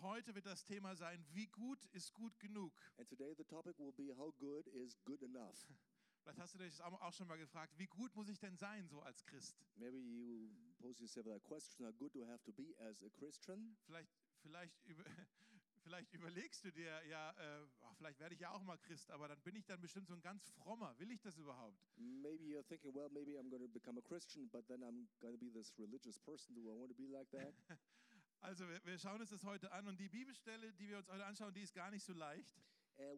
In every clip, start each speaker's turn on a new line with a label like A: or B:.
A: heute wird das Thema sein, wie gut ist gut genug?
B: And today the topic will be how good is good enough.
A: Vielleicht hast du dich auch schon mal gefragt, wie gut muss ich denn sein so als Christ?
B: Maybe you pose yourself that question: How good do I have to be as a Christian?
A: Vielleicht, vielleicht, über, vielleicht überlegst du dir, ja, äh, ach, vielleicht werde ich ja auch mal Christ, aber dann bin ich dann bestimmt so ein ganz frommer. Will ich das überhaupt?
B: Maybe you're thinking, well, maybe I'm going to become a Christian, but then I'm going to be this religious person. Do I want to be like that?
A: Also wir, wir schauen uns das heute an und die Bibelstelle, die wir uns heute anschauen, die ist gar nicht so leicht. Äh,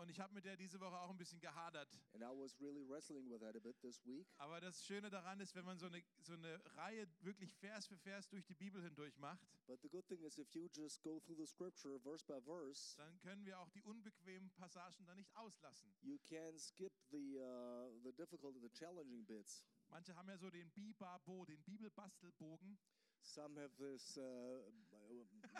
A: und ich habe mit der diese Woche auch ein bisschen gehadert.
B: And I was really wrestling with that a bit this week.
A: Aber das Schöne daran ist, wenn man so eine, so eine Reihe wirklich Vers für Vers durch die Bibel hindurch macht,
B: But the good thing is, if you just go through the scripture verse by verse,
A: dann können wir auch die unbequemen Passagen da nicht auslassen.
B: you can skip the uh, the difficult, the challenging bits.
A: Manche haben ja so den Bibabo, den Bibelbastelbogen.
B: Some have this, uh,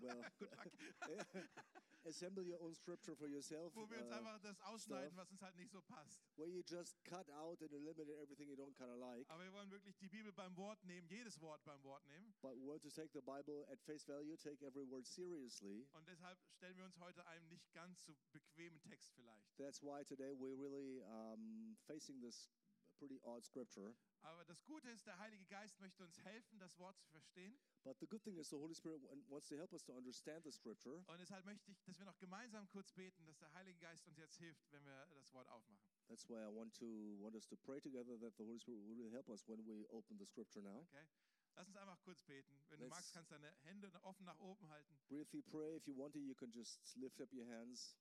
B: well, assemble your own scripture for yourself,
A: wo wir uns
B: uh,
A: einfach das ausschneiden,
B: stuff.
A: was uns halt nicht so passt.
B: where you just cut out and eliminate everything you don't kind of like.
A: Aber wir wollen wirklich die Bibel beim Wort nehmen, jedes Wort beim Wort nehmen.
B: But we want to take the Bible at face value, take every word seriously.
A: Und deshalb stellen wir uns heute einem nicht ganz so bequemen Text vielleicht.
B: That's why today we're really um, facing this pretty odd scripture.
A: Aber das Gute ist, der Heilige Geist möchte uns helfen, das Wort zu verstehen.
B: But the good thing is the Holy Spirit wa- wants to help us to understand the scripture.
A: Und deshalb möchte ich, dass wir noch gemeinsam kurz beten, dass der Heilige Geist uns jetzt hilft, wenn wir das Wort aufmachen.
B: That's why I want to want us to pray together that the Holy Spirit will really help us when we open the scripture now.
A: Okay? Lass uns einfach kurz beten. Wenn du
B: Let's-
A: magst, kannst du deine Hände offen nach oben halten.
B: Briefly pray. If you want to, you can just lift up your hands.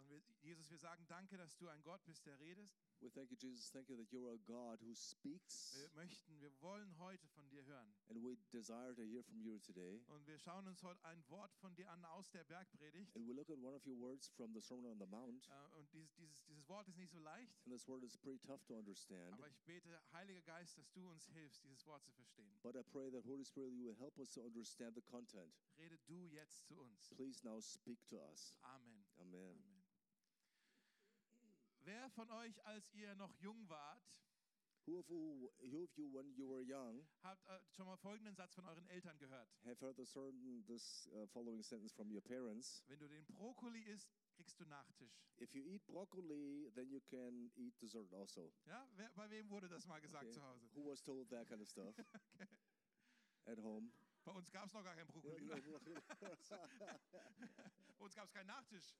A: Und wir, Jesus, wir sagen danke, dass du ein Gott bist, der redest.
B: We thank you, Jesus. Thank you that you're a God who speaks,
A: Wir möchten, wir wollen heute von dir hören.
B: and we desire to hear from you today.
A: Und wir schauen uns heute ein Wort von dir an aus der Bergpredigt.
B: And we look at one of your words from the Sermon on the Mount.
A: Äh, Und dieses, dieses, dieses Wort ist nicht so leicht.
B: And this word is pretty tough to understand.
A: Aber ich bete, Heiliger Geist, dass du uns hilfst, dieses Wort zu verstehen.
B: But I pray that Holy Spirit, you will help us to understand the content.
A: Rede du jetzt zu uns.
B: Please now speak to us.
A: Amen.
B: Amen.
A: Amen. Wer von euch, als ihr noch jung wart,
B: Who of you, who of you, when you were young,
A: habt äh, schon mal folgenden Satz von euren Eltern gehört?
B: have heard certain this uh, following sentence from your parents?
A: Wenn du den Brokkoli isst, kriegst du Nachtisch.
B: If you eat broccoli, then you can eat dessert also.
A: Ja, wer, bei wem wurde das mal gesagt
B: Okay.
A: zu Hause?
B: Who was told that kind of stuff at home?
A: Bei uns gab es noch gar keinen Brokkoli. Bei uns gab es keinen Nachtisch.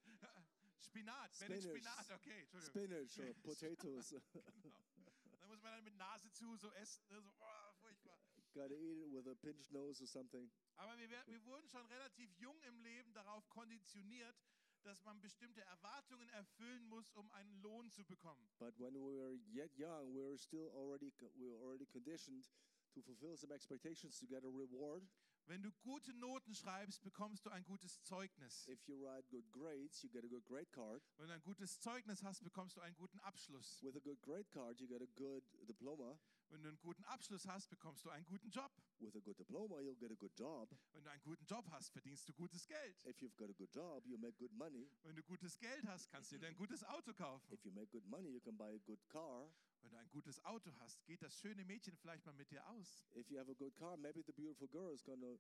A: Spinat,
B: Spinach.
A: Spinat, okay, Entschuldigung.
B: Spinach potatoes.
A: Dann muss man dann mit Nase zu so essen, ne, so oh, furchtbar.
B: Gotta eat it with a pinched nose or something.
A: Aber wir, wir wurden schon relativ jung im Leben darauf konditioniert, dass man bestimmte Erwartungen erfüllen muss, um einen Lohn zu bekommen.
B: But when we were yet young, we were still already we were already conditioned to fulfill some expectations to get a reward.
A: Wenn du gute Noten schreibst, bekommst du ein gutes Zeugnis.
B: If you write good grades, you get a good grade card.
A: Wenn du ein gutes Zeugnis hast, bekommst du einen guten Abschluss.
B: With a good grade card, you get a good diploma.
A: Wenn du einen guten Abschluss hast, bekommst du einen guten Job.
B: With a good diploma, you'll get a good job.
A: Wenn du einen guten Job hast, verdienst du gutes Geld.
B: If you've got a good job, you make good money.
A: Wenn du gutes Geld hast, kannst du dir ein gutes Auto kaufen.
B: If you make good money, you can buy a good car.
A: Wenn du ein gutes Auto hast, geht das schöne Mädchen vielleicht mal mit dir aus.
B: If you have a good car, maybe the beautiful girl is gonna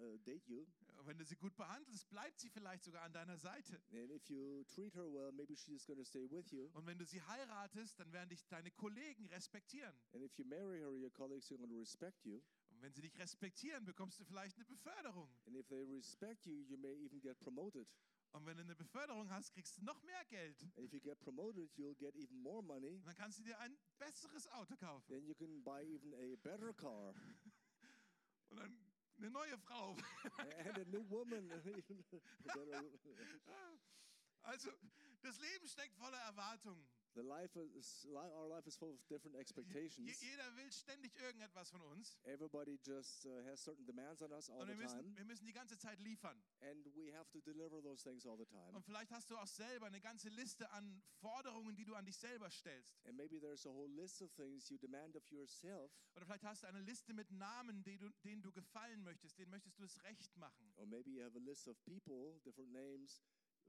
B: uh, date you.
A: Wenn du sie gut behandelst, bleibt sie vielleicht sogar an deiner Seite.
B: And if you treat her well, maybe she's gonna stay with you.
A: Und wenn du sie heiratest, dann werden dich deine Kollegen respektieren.
B: And if you marry her, your colleagues are gonna respect you.
A: Und wenn sie dich respektieren, bekommst du vielleicht eine Beförderung.
B: And if they respect you, you may even get promoted.
A: Und wenn du eine Beförderung hast, kriegst du noch mehr Geld.
B: And if you get promoted, you'll get even more money.
A: Und dann kannst du dir ein besseres Auto kaufen.
B: Then you can buy even a better car
A: Und dann eine neue Frau.
B: and a new woman.
A: Also, das Leben steckt voller Erwartungen.
B: the life is our life is full of different expectations.
A: Jeder will ständig irgendetwas von uns.
B: Everybody just uh, has certain demands on us all
A: Und
B: the
A: wir müssen,
B: time,
A: wir müssen die ganze Zeit liefern.
B: and we have to deliver those things all the time.
A: Und vielleicht hast du auch selber eine ganze Liste an Forderungen, die du an dich selber stellst.
B: And maybe there's a whole list of things you demand of yourself,
A: Oder vielleicht hast du eine Liste mit Namen, die du, denen du gefallen möchtest, denen möchtest du es recht machen.
B: or maybe you have a list of people, different names,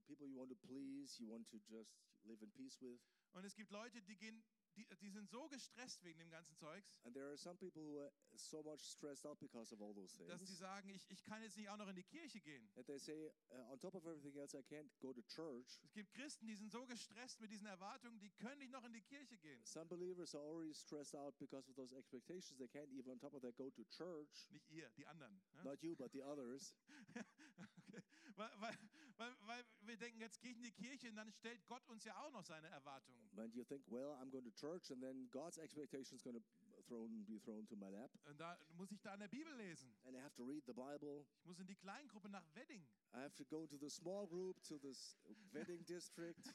B: people you want to please, you want to just live in peace with.
A: Und es gibt Leute, die gehen die, die sind so gestresst wegen dem ganzen Zeugs,
B: And there are some people who are so much stressed out because of all those
A: dass die
B: things.
A: sagen, ich, ich kann jetzt nicht auch noch in die Kirche gehen.
B: That they say, uh, on top of everything else, I can't go to church.
A: Es gibt Christen, die sind so gestresst mit diesen Erwartungen, die können nicht noch in die Kirche gehen.
B: Some believers are already stressed out because of those expectations. They can't even, on top of that, go to church.
A: Nicht ihr, die anderen. Ja?
B: Not you, but the others.
A: Okay. Weil, weil, weil, weil wir denken, jetzt gehe ich in die Kirche und dann stellt Gott uns ja auch noch seine Erwartungen.
B: And you think, well, I'm going to church, and then God's expectation is going to thrown, be thrown to my lap.
A: Und da muss ich da in der Bibel lesen.
B: And I have to read the Bible.
A: Ich muss in die Kleingruppe nach Wedding.
B: I have to go to the small group, to this wedding district,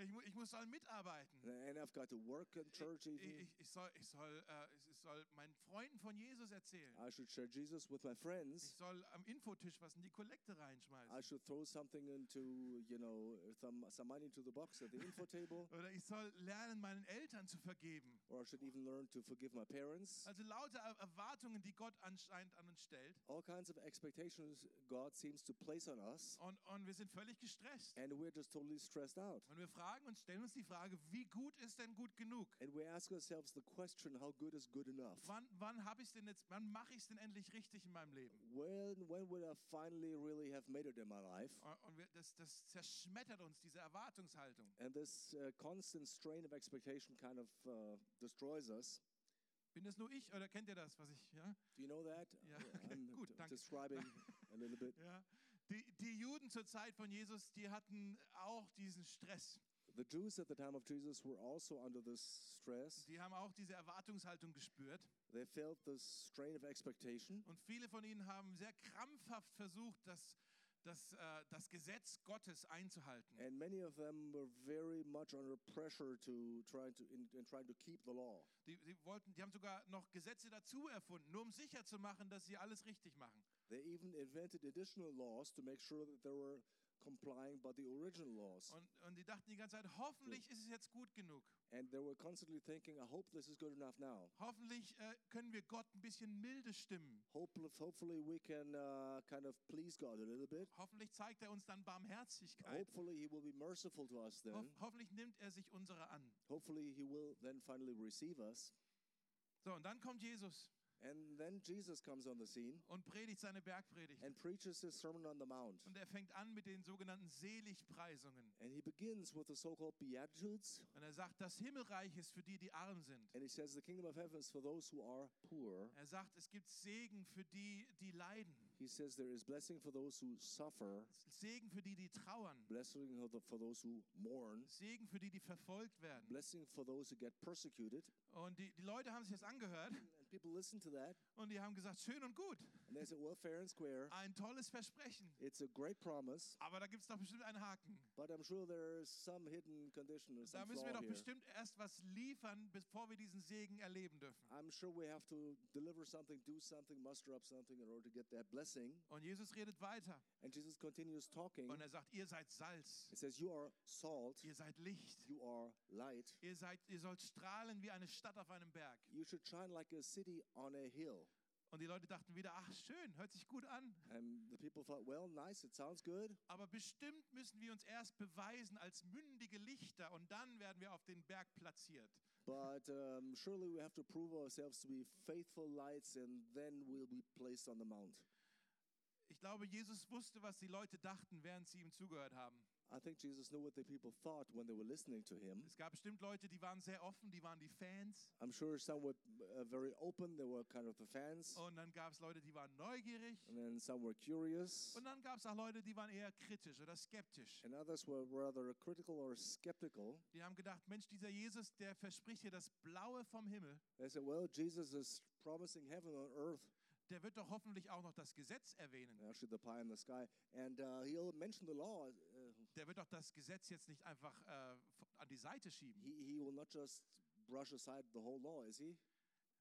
A: Ich, mu ich muss soll mitarbeiten.
B: and I've got to work in church
A: Ich,
B: even.
A: ich, ich, soll, ich, soll, äh, ich soll meinen Freunden von Jesus erzählen.
B: I should share Jesus with my
A: Ich
B: friends.
A: soll am Infotisch was in die Kollekte
B: I
A: reinschmeißen.
B: should throw something into, you know, some, some money into the box at the info table.
A: Oder ich soll lernen, meinen Eltern zu vergeben.
B: Or I should even learn to forgive my parents.
A: Also lauter Er- Erwartungen, die Gott anscheinend an uns stellt.
B: All kinds of expectations God seems to place on us,
A: Und, und wir sind völlig gestresst.
B: and we're just totally stressed out.
A: Und wir fragen uns, stellen uns die Frage, wie gut ist denn gut genug?
B: And we ask ourselves the question, how good is good enough?
A: Wann, wann habe ich denn jetzt, wann mache ich es denn endlich richtig in meinem Leben?
B: When, when would I finally really have made it in my life?
A: Und und wir, das, das zerschmettert uns, diese Erwartungshaltung.
B: And this uh, constant strain of expectation kind of uh, destroys us.
A: Bin das nur ich oder kennt ihr das, was ich, ja?
B: Do you know that?
A: Ja,
B: Uh,
A: okay, gut, danke.
B: describing a little bit.
A: ja. Die, die Juden zur Zeit von Jesus, die hatten auch diesen Stress.
B: The Jews at the time of Jesus were also under this stress.
A: Die haben auch diese Erwartungshaltung gespürt.
B: They felt this strain of expectation.
A: Und viele von ihnen haben sehr krampfhaft versucht, das, das, äh, das Gesetz Gottes einzuhalten.
B: And many of them were very much under pressure to trying to in, in trying to keep the law.
A: Die, die, wollten, die haben sogar noch Gesetze dazu erfunden, nur um sicher zu machen, dass sie alles richtig machen.
B: They even invented additional laws to make sure that they were complying by the original laws.
A: Und, und die dachten die ganze Zeit, hoffentlich ist es jetzt gut genug.
B: And they were constantly thinking, I hope this is good enough now.
A: Hoffentlich äh, können wir Gott ein bisschen milde stimmen.
B: Hopefully, hopefully we can uh, kind of please God a little bit.
A: Hoffentlich zeigt er uns dann Barmherzigkeit.
B: Hopefully he will be merciful to us then.
A: hoffentlich nimmt er sich unserer an.
B: Hopefully he will then finally receive us.
A: So, und dann kommt Jesus
B: And then Jesus comes on the scene
A: und predigt seine Bergpredigt.
B: and preaches his Sermon on the Mount.
A: Und er fängt an mit den sogenannten Seligpreisungen.
B: And he begins with the so-called Beatitudes.
A: Und er sagt, das Himmelreich ist für die, die arm sind.
B: And he says the kingdom of heaven is for those who are poor.
A: Er sagt, es gibt Segen für die, die leiden.
B: He says there is blessing for those who suffer,
A: Segen für die, die trauern.
B: blessing for those who mourn,
A: Segen für die, die verfolgt werden.
B: blessing for those who get persecuted.
A: Und die, die Leute haben sich das angehört
B: people listen to that
A: und die haben gesagt, schön und gut,
B: and they say, well, fair and square.
A: ein tolles Versprechen.
B: It's a great promise,
A: Aber da gibt es doch bestimmt einen Haken.
B: but I'm sure there is some hidden condition or
A: Da
B: some
A: müssen wir
B: flaw
A: doch
B: here.
A: bestimmt erst was liefern, bevor wir diesen Segen erleben dürfen.
B: I'm sure we have to deliver something, do something, muster up something in order to get that blessing.
A: Und Jesus redet weiter
B: And Jesus continues talking.
A: und er sagt, ihr seid Salz,
B: He says, You are salt,
A: ihr seid Licht,
B: you are light.
A: ihr, seid, ihr sollt strahlen wie eine Stadt auf einem Berg.
B: You should shine like a city on a hill.
A: Und die Leute dachten wieder, ach schön, hört sich gut an.
B: And the people thought, Well, nice, it sounds good.
A: Aber bestimmt müssen wir uns erst beweisen als mündige Lichter und dann werden wir auf den Berg platziert.
B: But um, surely we have to prove ourselves to be faithful lights, and then we'll be placed on the mount.
A: Ich glaube, Jesus wusste, was die Leute dachten, während sie ihm zugehört haben.
B: I think Jesus knew what the people thought when they were listening to him.
A: Es gab bestimmt Leute, die waren sehr offen, die waren die Fans.
B: I'm sure some were uh, very open, they were kind of the fans,
A: Und dann gab es Leute, die waren neugierig.
B: and then some were curious,
A: Und dann gab es auch Leute, die waren eher kritisch oder skeptisch.
B: and others were rather critical or skeptical.
A: Die haben gedacht, Mensch, dieser Jesus, der verspricht hier das Blaue vom Himmel.
B: They said, Well, Jesus is promising heaven on earth,
A: Der wird doch hoffentlich auch noch das Gesetz erwähnen.
B: actually the pie in the sky, and uh, he'll mention the law.
A: Der wird doch das Gesetz jetzt nicht einfach äh, an die Seite schieben.
B: he, he will not just brush aside the whole law, is he?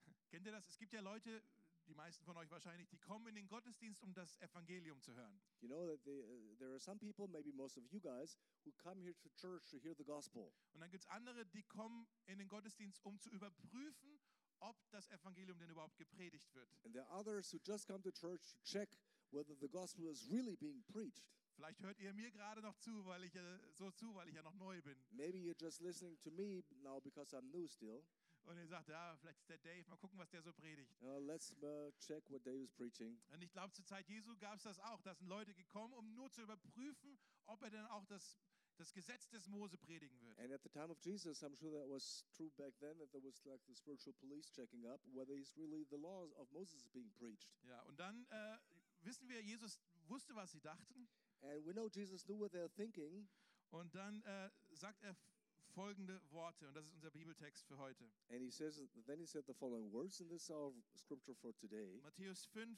A: Kennt ihr das? Es gibt ja Leute, die meisten von euch wahrscheinlich, die kommen in den Gottesdienst, um das Evangelium zu hören.
B: You know that they, uh, there are some people, maybe most of you guys, who come here to church to hear the gospel.
A: Und dann gibt es andere, die kommen in den Gottesdienst, um zu überprüfen, ob das Evangelium denn überhaupt gepredigt wird.
B: And there are others who just come to church to check whether the gospel is really being preached.
A: Vielleicht hört ihr mir gerade noch zu, weil ich so zu, weil ich ja noch neu bin.
B: Maybe you're just listening to me now because I'm new still.
A: Und ihr sagt, ja, vielleicht ist der Dave, mal gucken, was der so predigt.
B: Uh, let's uh, check what Dave is preaching.
A: Und ich glaube, zur Zeit Jesu gab es das auch. Da sind Leute gekommen, um nur zu überprüfen, ob er denn auch das, das Gesetz des Mose predigen wird.
B: And at the time of Jesus, I'm sure that was true back then, that there was like the spiritual police checking up whether he's really the laws of Moses is being preached.
A: Ja, und dann äh, wissen wir, Jesus wusste, was sie dachten.
B: And we know Jesus knew what they're thinking,
A: Und dann äh, sagt er folgende Worte, und das ist unser Bibeltext für heute.
B: and he says, then he said the following words, and this is our scripture for today.
A: Matthäus 5,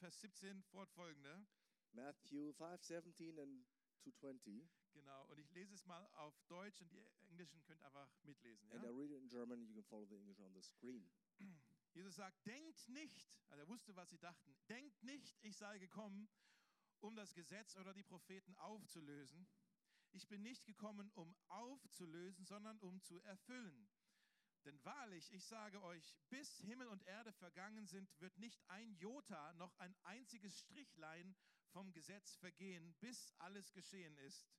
A: Vers 17 fortfolgende.
B: Matthew 5, 17 and 220.
A: Genau, und ich lese es mal auf Deutsch und die Englischen könnt einfach mitlesen.
B: And I
A: Ja?
B: read it in German. You can follow the English on the screen.
A: Jesus sagt, denkt nicht, also er wusste, was sie dachten, denkt nicht, ich sei gekommen, um das Gesetz oder die Propheten aufzulösen. Ich bin nicht gekommen, um aufzulösen, sondern um zu erfüllen. Denn wahrlich, ich sage euch, bis Himmel und Erde vergangen sind, wird nicht ein Jota noch ein einziges Strichlein vom Gesetz vergehen, bis alles geschehen ist.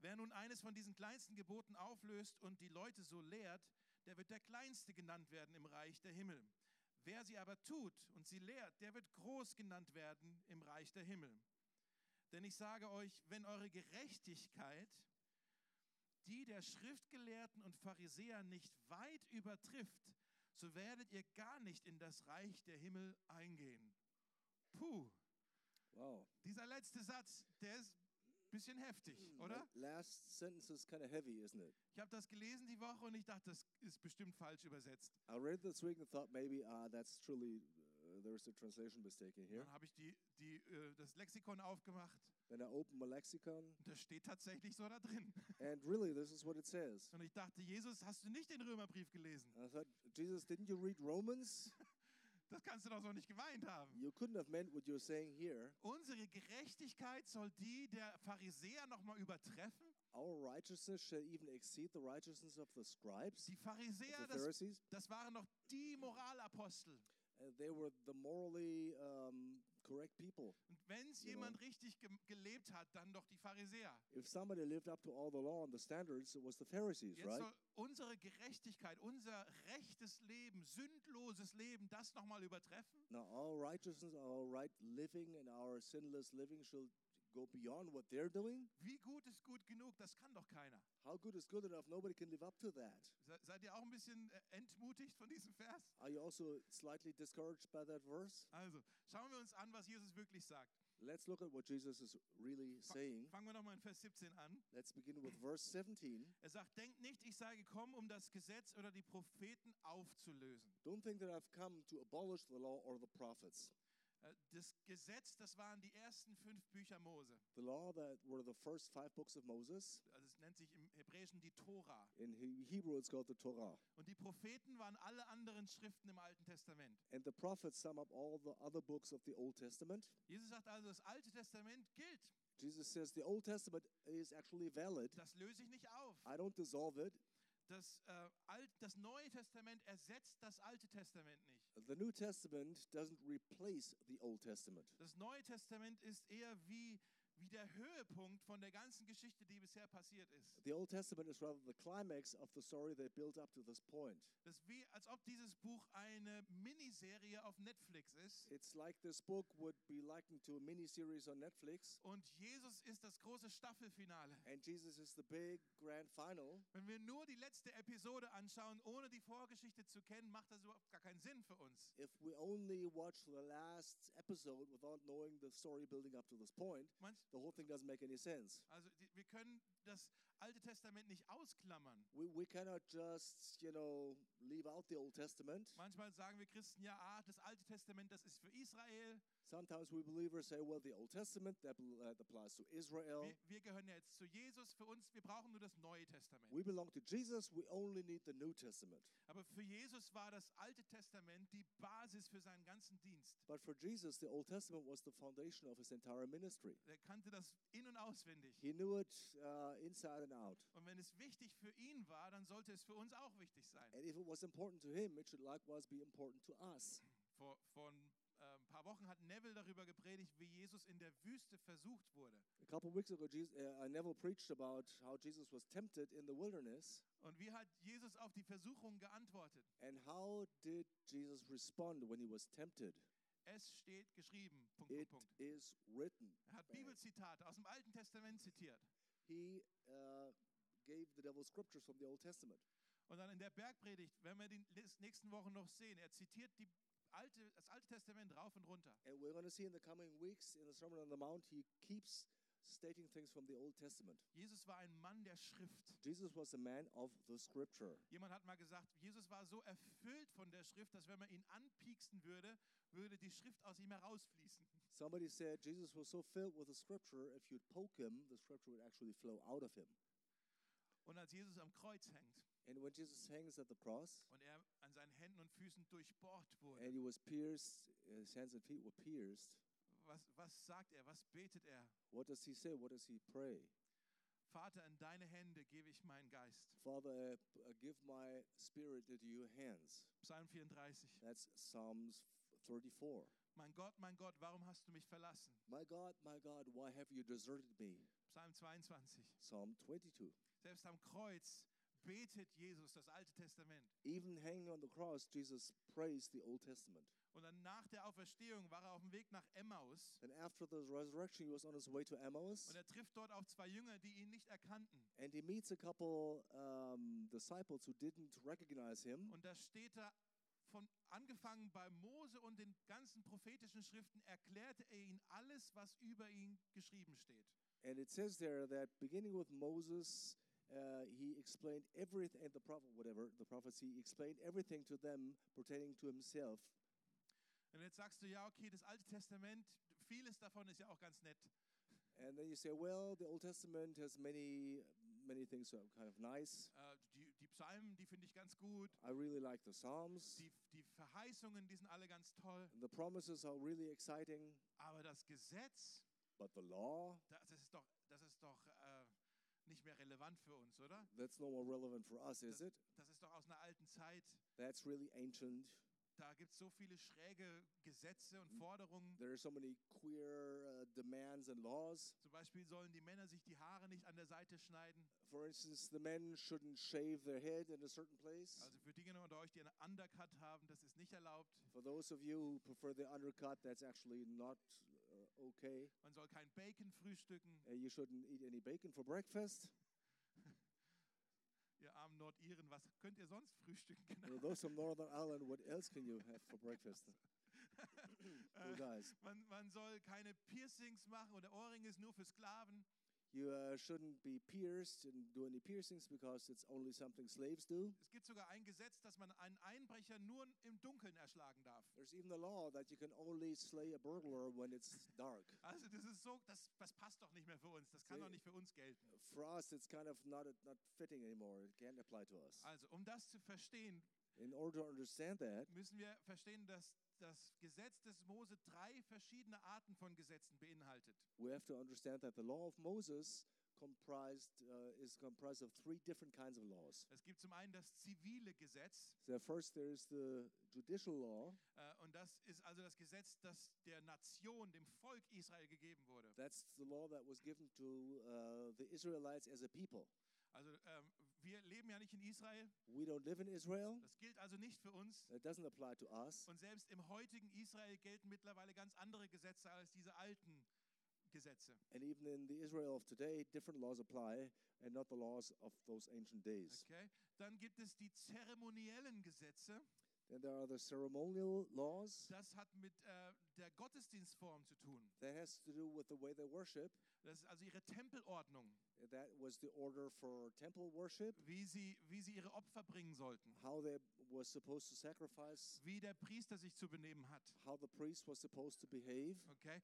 A: Wer nun eines von diesen kleinsten Geboten auflöst und die Leute so lehrt, der wird der Kleinste genannt werden im Reich der Himmel. Wer sie aber tut und sie lehrt, der wird groß genannt werden im Reich der Himmel. Denn ich sage euch, wenn eure Gerechtigkeit die der Schriftgelehrten und Pharisäer nicht weit übertrifft, so werdet ihr gar nicht in das Reich der Himmel eingehen. Puh,
B: Wow.
A: dieser letzte Satz, der ist ein bisschen heftig, oder?
B: That last sentence is kind of heavy, isn't it?
A: Ich habe das gelesen die Woche und ich dachte, das ist bestimmt falsch übersetzt.
B: I read this week and thought maybe uh, that's truly, uh, there's a translation mistake in here.
A: Dann habe ich die, die, äh, das Lexikon aufgemacht
B: Then I opened my lexicon,
A: und das steht tatsächlich so da drin.
B: and really, this is what it says.
A: Und ich dachte, Jesus, hast du nicht den Römerbrief gelesen?
B: And I thought, Jesus, didn't you read Romans?
A: Das kannst du doch so nicht gemeint haben.
B: You couldn't have meant what you're saying here.
A: Unsere Gerechtigkeit soll die der Pharisäer nochmal übertreffen.
B: Our righteousness shall even exceed the righteousness of the scribes,
A: Die Pharisäer,
B: the
A: das,
B: Pharisees.
A: das waren noch die Moralapostel.
B: Uh, they were the morally um, correct people.
A: Und wenn es jemand richtig ge gelebt hat, dann doch die Pharisäer.
B: If somebody lived up to all the law and the standards, it was the Pharisees,
A: Jetzt
B: right?
A: soll unsere Gerechtigkeit, unser rechtes Leben, sündloses Leben, das nochmal übertreffen.
B: Now, our righteousness, our right living, and our sinless living shall go beyond what they're doing.
A: Wie gut ist gut genug? Das kann doch keiner.
B: How good is good enough? Nobody can live up to that.
A: Se- Seid ihr auch ein bisschen äh, entmutigt von diesem Vers?
B: Are you also slightly discouraged by that verse?
A: Also, schauen wir uns an, was Jesus wirklich sagt.
B: Let's look at what Jesus is really
A: Fa-
B: saying.
A: Fangen wir nochmal in Vers 17 an.
B: Let's begin with verse 17.
A: Er sagt, denkt nicht, ich sei gekommen, um das Gesetz oder die Propheten aufzulösen.
B: Don't think that I've come to abolish the law or the prophets.
A: Äh, Das Gesetz, das waren die ersten fünf Bücher Mose.
B: The law that were the first five books of Moses.
A: Also es nennt sich im Hebräischen die Tora.
B: In He- Hebrew, it's called the Torah.
A: Und die Propheten waren alle anderen Schriften im Alten Testament.
B: And the prophets sum up all the other books of the Old Testament.
A: Jesus sagt also, das Alte Testament gilt.
B: Jesus says the Old Testament is actually valid.
A: Das löse ich nicht auf.
B: I don't dissolve it.
A: Das, äh, Alt, das Neue Testament ersetzt das Alte Testament nicht.
B: The New Testament doesn't replace the Old Testament.
A: Das Neue Testament ist eher wie, wie der Höhepunkt von der ganzen Geschichte, die bisher passiert ist.
B: The Old Testament is rather the climax of the story that built up to this point.
A: Das ist wie, als ob dieses Buch eine Miniserie auf Netflix ist.
B: It's like this book would be likened to a miniseries on Netflix,
A: Und Jesus ist das große Staffelfinale.
B: and Jesus is the big grand final.
A: Wenn wir nur die letzte Episode anschauen, ohne die Vorgeschichte zu kennen, macht das überhaupt gar keinen Sinn für uns.
B: If we only watch the last episode without knowing the story building up to this point,
A: Manch,
B: the whole thing doesn't make any sense.
A: also die, wir können das Alte Testament nicht ausklammern.
B: We, we cannot just, you know, leave out the Old Testament.
A: Manchmal sagen wir Christen, ja, ah, das Alte Testament, das ist für Israel.
B: Sometimes we believers say, well, the Old Testament, that applies to Israel.
A: Wir, wir gehören ja jetzt zu Jesus. Für uns, wir brauchen nur das Neue Testament.
B: We belong to Jesus, we only need the New Testament.
A: Aber für Jesus war das Alte Testament die Basis für seinen ganzen Dienst.
B: But for Jesus, the Old Testament was the foundation of his entire ministry.
A: Er kannte das in- und auswendig.
B: He knew it uh, inside and out.
A: Und wenn es wichtig für ihn war, dann sollte es für uns auch wichtig sein.
B: And if it was important to him, it should likewise be important to us.
A: Vor, vor ein paar Wochen hat Neville darüber gepredigt, wie Jesus in der Wüste versucht wurde.
B: A couple weeks ago, Jesus, uh, I Neville preached about how Jesus was tempted in the wilderness,
A: Und wie hat Jesus auf die Versuchung geantwortet?
B: and how did Jesus respond when he was tempted?
A: Es steht geschrieben. Punkt,
B: It
A: Punkt, Punkt.
B: is written.
A: Er hat. Bibelzitate aus dem Alten Testament zitiert.
B: He uh, gave the devil scriptures from the Old Testament.
A: Und dann in der Bergpredigt, wenn wir die nächsten Wochen noch sehen, er zitiert die alte, das Alte Testament rauf und runter.
B: And we're going to see in the coming weeks in the Sermon on the Mount, he keeps stating things from the Old Testament.
A: Jesus war ein Mann der Schrift.
B: Jesus was a man of the scripture.
A: Jemand hat mal gesagt, Jesus war so erfüllt von der Schrift, dass wenn man ihn anpieksen würde, würde die Schrift aus ihm herausfließen.
B: Somebody said Jesus was so filled with the scripture, if you'd poke him, the scripture would actually flow out of him.
A: Und als Jesus am Kreuz hängt
B: And when Jesus hangs at the cross
A: und er an seinen Händen und Füßen durchbohrt wurde,
B: and he was pierced, his hands and feet were pierced,
A: was, was sagt er, was betet er?
B: what does he say? What does he pray?
A: Vater, in deine Hände gebe ich meinen Geist.
B: Father, uh, uh, give my spirit into your hands.
A: Psalm 34.
B: That's Psalms 34.
A: Mein Gott, mein Gott, warum hast du mich verlassen?
B: My God, my God, why have you deserted me?
A: Psalm 22.
B: Psalm 22.
A: Selbst am Kreuz betet Jesus das Alte Testament.
B: Even hanging on the cross, Jesus praised the Old Testament.
A: Und dann nach der Auferstehung war er auf dem Weg nach Emmaus
B: And after the resurrection, he was on his way to Emmaus,
A: und er trifft dort auch zwei Jünger, die ihn nicht erkannten.
B: and he meets a couple um, disciples who didn't recognize him.
A: Und da steht da, von angefangen bei Mose und den ganzen prophetischen Schriften erklärte er ihnen alles, was über ihn geschrieben steht.
B: And it says there that beginning with Moses, uh, he explained everything, and the prophet, whatever, the prophets, he explained everything to them pertaining to himself.
A: Und jetzt sagst du, ja, okay, das Alte Testament, vieles davon ist ja auch ganz nett.
B: And then you say, well, the Old Testament has many, many things that are kind of nice.
A: Äh, die, die Psalmen, die finde ich ganz gut.
B: I really like the Psalms.
A: Die, die Verheißungen, die sind alle ganz toll.
B: The promises are really exciting,
A: Aber das Gesetz,
B: but the law,
A: das ist doch, das ist doch äh, nicht mehr relevant für uns, oder?
B: that's no more relevant for us, is it?
A: Das ist doch aus einer alten Zeit.
B: That's really ancient.
A: Da gibt es so viele schräge Gesetze und Forderungen.
B: There are so many queer uh, demands and laws.
A: Zum Beispiel sollen die Männer sich die Haare nicht an der Seite schneiden.
B: For instance, the men shouldn't shave their head in a certain place.
A: Also für diejenigen unter euch, die einen Undercut haben, das ist nicht erlaubt.
B: For those of you who prefer the undercut, that's actually not okay.
A: Man soll kein Bacon frühstücken.
B: Uh, you shouldn't eat any bacon for breakfast.
A: Ihr armen Nordiren, was könnt ihr sonst frühstücken?
B: For
A: Genau.
B: those from Northern Ireland, what else can you have for breakfast?
A: Äh,
B: guys.
A: man, man soll keine Piercings machen oder Ohrringe ist nur für Sklaven.
B: You uh, shouldn't be pierced and do any piercings because it's only something slaves do.
A: Es gibt sogar ein Gesetz, dass man einen Einbrecher nur im Dunkeln erschlagen darf.
B: There's even a law that you can only slay a burglar when it's dark.
A: Also das ist so, das, das passt doch nicht mehr für uns. Das kann
B: See-
A: doch nicht für uns gelten.
B: For us, it's kind of not not fitting anymore. It can't apply to us.
A: Also um das zu verstehen,
B: In order to understand that,
A: müssen wir verstehen, dass das Gesetz des Mose drei verschiedene Arten von Gesetzen beinhaltet.
B: we have to understand that the law of Moses comprised uh, is comprised of three different kinds of laws.
A: Es gibt zum einen das zivile Gesetz
B: So first, there is the judicial law.
A: äh, und das ist also das Gesetz, das der Nation, dem Volk Israel gegeben wurde.
B: That's the law that was given to uh, the Israelites as a people.
A: Also ähm, wir leben ja nicht in Israel,
B: We don't live in Israel.
A: das gilt also nicht für uns.
B: That doesn't apply to us.
A: Und selbst im heutigen Israel gelten mittlerweile ganz andere Gesetze als diese alten Gesetze.
B: And even in the Israel of today, different laws apply and not the laws of those ancient days.
A: Okay? Dann gibt es die zeremoniellen Gesetze.
B: Then there are the ceremonial laws.
A: Das hat mit äh, der Gottesdienstform zu tun.
B: That has to do with the way they worship.
A: Das ist also ihre Tempelordnung,
B: That was the order for temple worship,
A: wie sie, wie sie ihre Opfer bringen sollten,
B: how they was supposed to sacrifice,
A: wie der Priester sich zu benehmen hat.
B: how the priest was supposed to behave.
A: Okay?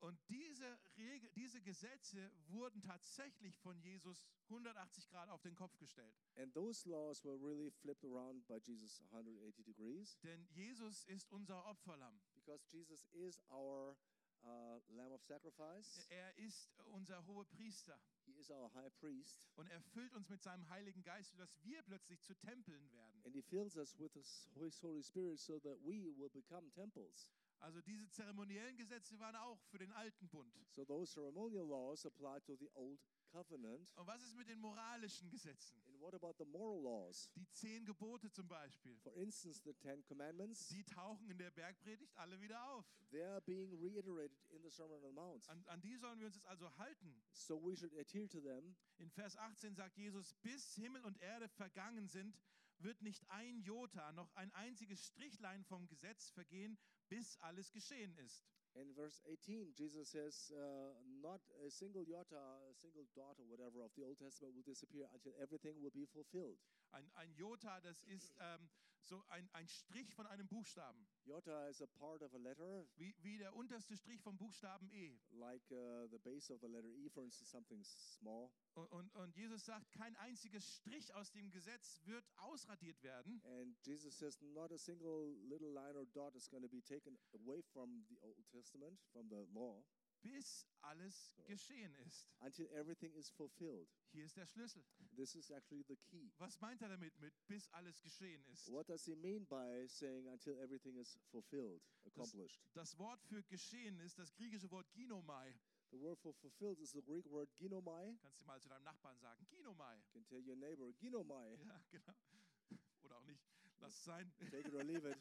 A: Und diese, Regel, diese Gesetze wurden tatsächlich von Jesus 180 Grad auf den Kopf gestellt.
B: And those laws were really flipped around by Jesus 180 degrees
A: Denn Jesus ist unser Opferlamm.
B: Because Jesus is our uh, lamb of sacrifice.
A: Er ist unser hoher Priester
B: He is our high priest.
A: und er füllt uns mit seinem Heiligen Geist, sodass wir plötzlich zu Tempeln werden.
B: And he fills us with his Holy Spirit so that we will become temples.
A: Also diese zeremoniellen Gesetze waren auch für den alten Bund.
B: So those ceremonial laws apply to the old covenant.
A: Und was ist mit den moralischen Gesetzen?
B: And what about the moral laws?
A: Die zehn Gebote zum Beispiel.
B: For instance, the Ten Commandments,
A: Die tauchen in der Bergpredigt alle wieder auf.
B: they are being reiterated in the Sermon on the Mount.
A: An, an die sollen wir uns jetzt also halten.
B: So we should adhere to them.
A: In Vers 18 sagt Jesus, bis Himmel und Erde vergangen sind, wird nicht ein Jota, noch ein einziges Strichlein vom Gesetz vergehen, bis alles geschehen ist.
B: In verse 18, Jesus says, uh, Not a single iota, a single dot, or whatever of the Old Testament will disappear until everything will be fulfilled.
A: Ein, ein Jota, das ist ähm, so ein, ein Strich von einem Buchstaben,
B: Iota is a part of a letter,
A: wie, wie der unterste Strich vom Buchstaben E.
B: like uh, the base of the letter E, for instance, something small.
A: Und, und, und Jesus sagt, kein einziges Strich aus dem Gesetz wird ausradiert werden,
B: And Jesus says, Not a single little line or dot is going to be taken away from the Old Testament, from the law,
A: bis alles geschehen ist.
B: until everything is fulfilled.
A: Hier ist der Schlüssel.
B: This is actually the key.
A: Was meint er damit, mit bis alles geschehen ist?
B: What does he mean by saying until everything is fulfilled, accomplished?
A: Das Wort für geschehen ist das griechische Wort ginomai.
B: The word for fulfilled is the Greek word ginomai.
A: Kannst du mal zu deinem Nachbarn sagen, ginomai.
B: You can tell your neighbor, ginomai.
A: Ja, genau. Oder auch nicht. Lass es sein.
B: Take it or leave it.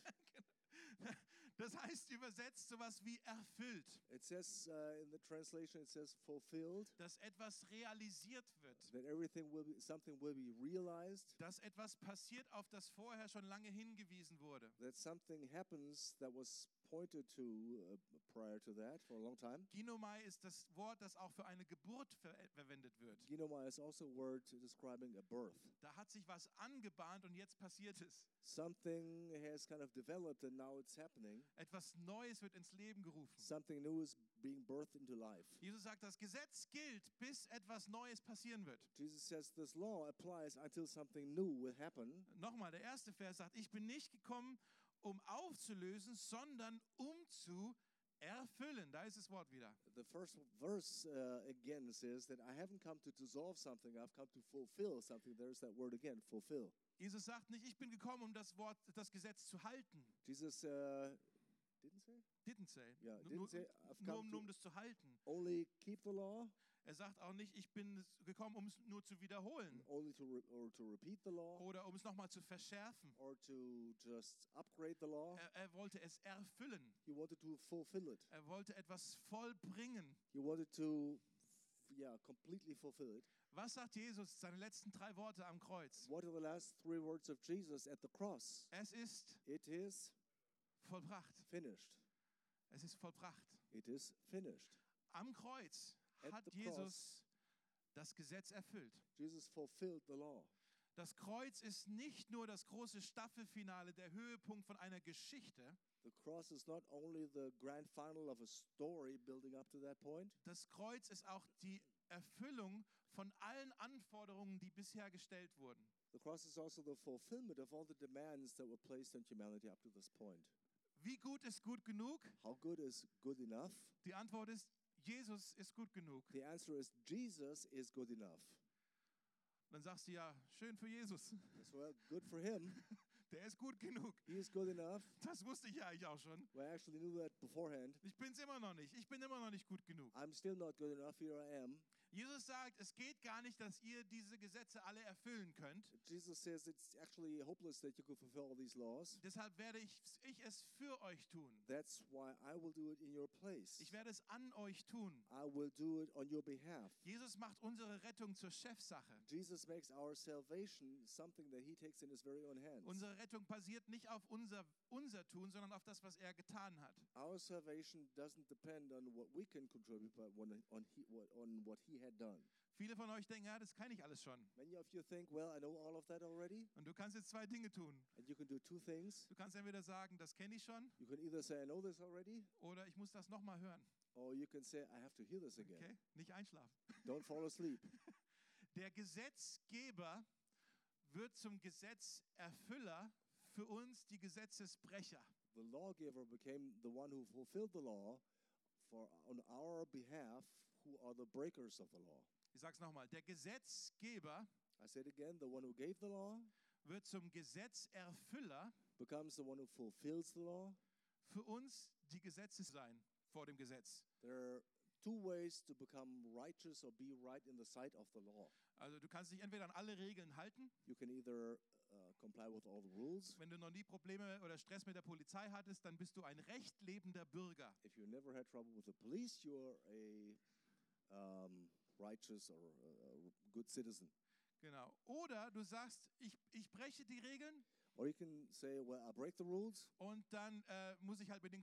A: Das heißt übersetzt sowas wie erfüllt,
B: It says uh, in the translation, it says fulfilled,
A: dass etwas realisiert wird,
B: that everything will be, something will be realized,
A: dass etwas passiert, auf das vorher schon lange hingewiesen wurde.
B: that something happens that was pointed to uh, prior to that for a long time.
A: Ginomai ist das Wort, das auch für eine Geburt ver verwendet wird.
B: Ginomai is also a word describing a birth.
A: Da hat sich was angebahnt und jetzt passiert es.
B: Something has kind of developed and now it's happening.
A: Etwas Neues wird ins Leben gerufen.
B: Something new is being birthed into life.
A: Jesus sagt, das Gesetz gilt, bis etwas Neues passieren wird.
B: Jesus says this law applies until something new will happen.
A: Nochmal, der erste Vers sagt, ich bin nicht gekommen, um aufzulösen, sondern um zu erfüllen. Da ist das Wort wieder.
B: The first verse uh, again says that I haven't come to dissolve something, I've come to fulfill something. There's that word again, fulfill.
A: Jesus sagt nicht, ich bin gekommen, um das Wort, das Gesetz zu halten.
B: Jesus uh, didn't say
A: Didn't say. Nur-
B: didn't
A: nur,
B: say, I've
A: nur,
B: come
A: um,
B: to-
A: nur um das zu halten.
B: only keep the law,
A: Er sagt auch nicht, ich bin gekommen, um es nur zu wiederholen
B: to to law,
A: oder um es nochmal zu verschärfen.
B: or to just upgrade the law.
A: Er, er wollte es erfüllen.
B: He wanted to fulfill it.
A: Er wollte etwas vollbringen.
B: He wanted to, yeah, completely fulfill it.
A: Was sagt Jesus, seine letzten drei Worte am Kreuz? Es ist
B: It is
A: vollbracht.
B: finished.
A: Es ist vollbracht.
B: It is finished.
A: Am Kreuz hat Jesus das Gesetz erfüllt.
B: Jesus fulfilled the law.
A: Das Kreuz ist nicht nur das große Staffelfinale, der Höhepunkt von einer Geschichte.
B: The cross is not only the grand final of a story building up to that point,
A: Das Kreuz ist auch die Erfüllung von allen Anforderungen, die bisher gestellt wurden.
B: the cross is also the fulfillment of all the demands that were placed on humanity up to this point.
A: Wie gut ist gut genug?
B: How good is good enough?
A: Die Antwort ist, Jesus ist gut genug.
B: The answer is Jesus is good enough.
A: Dann sagst du ja, schön für Jesus.
B: As well, good for him.
A: Der ist gut genug.
B: He is good enough.
A: Das wusste ich ja eigentlich auch schon.
B: Well, I actually knew that beforehand.
A: Ich bin es immer noch nicht. Ich bin immer noch nicht gut genug.
B: I'm still not good enough. Here I am.
A: Jesus sagt, es geht gar nicht, dass ihr diese Gesetze alle erfüllen könnt.
B: Jesus says it's actually hopeless that you could fulfill all these laws.
A: Deshalb werde ich, ich es für euch tun.
B: That's why I will do it in your place.
A: Ich werde es an euch tun.
B: I will do it on your behalf.
A: Jesus macht unsere Rettung zur Chefsache.
B: Jesus makes our salvation something that he takes in his very own hands.
A: Unsere Rettung basiert nicht auf unser, unser Tun, sondern auf das, was er getan hat.
B: Our salvation doesn't depend on what we can contribute, but on, on, he, what, on what he had done.
A: Viele von euch denken, ja, das kann ich alles schon.
B: Many of you think, well, I know all of that already.
A: Und du kannst jetzt zwei Dinge tun.
B: And you can do two things.
A: Du kannst entweder sagen, das kenne ich schon,
B: You can either say, I know this already,
A: oder ich muss das nochmal hören.
B: or you can say, I have to hear this again.
A: Okay? Nicht einschlafen.
B: Don't fall asleep.
A: Der Gesetzgeber wird zum Gesetzerfüller für uns die Gesetzesbrecher.
B: The lawgiver became the one who fulfilled the law for on our behalf, who are the breakers of the law.
A: Ich sage es nochmal. Der Gesetzgeber
B: I said again, the one who gave the law
A: wird zum Gesetzerfüller
B: becomes the one who fulfills the law
A: für uns die Gesetze sein vor dem Gesetz.
B: There are two ways to become righteous or be right in the sight of the law.
A: Also du kannst dich entweder an alle Regeln halten,
B: You can either uh, comply with all the rules.
A: wenn du noch nie Probleme oder Stress mit der Polizei hattest, dann bist du ein recht lebender Bürger.
B: If you never had trouble with the police, you're a um, righteous or a, a good citizen.
A: Genau. Oder du sagst, ich, ich breche die Regeln
B: Or you can say, well, I break the rules
A: und dann äh, muss ich halt mit den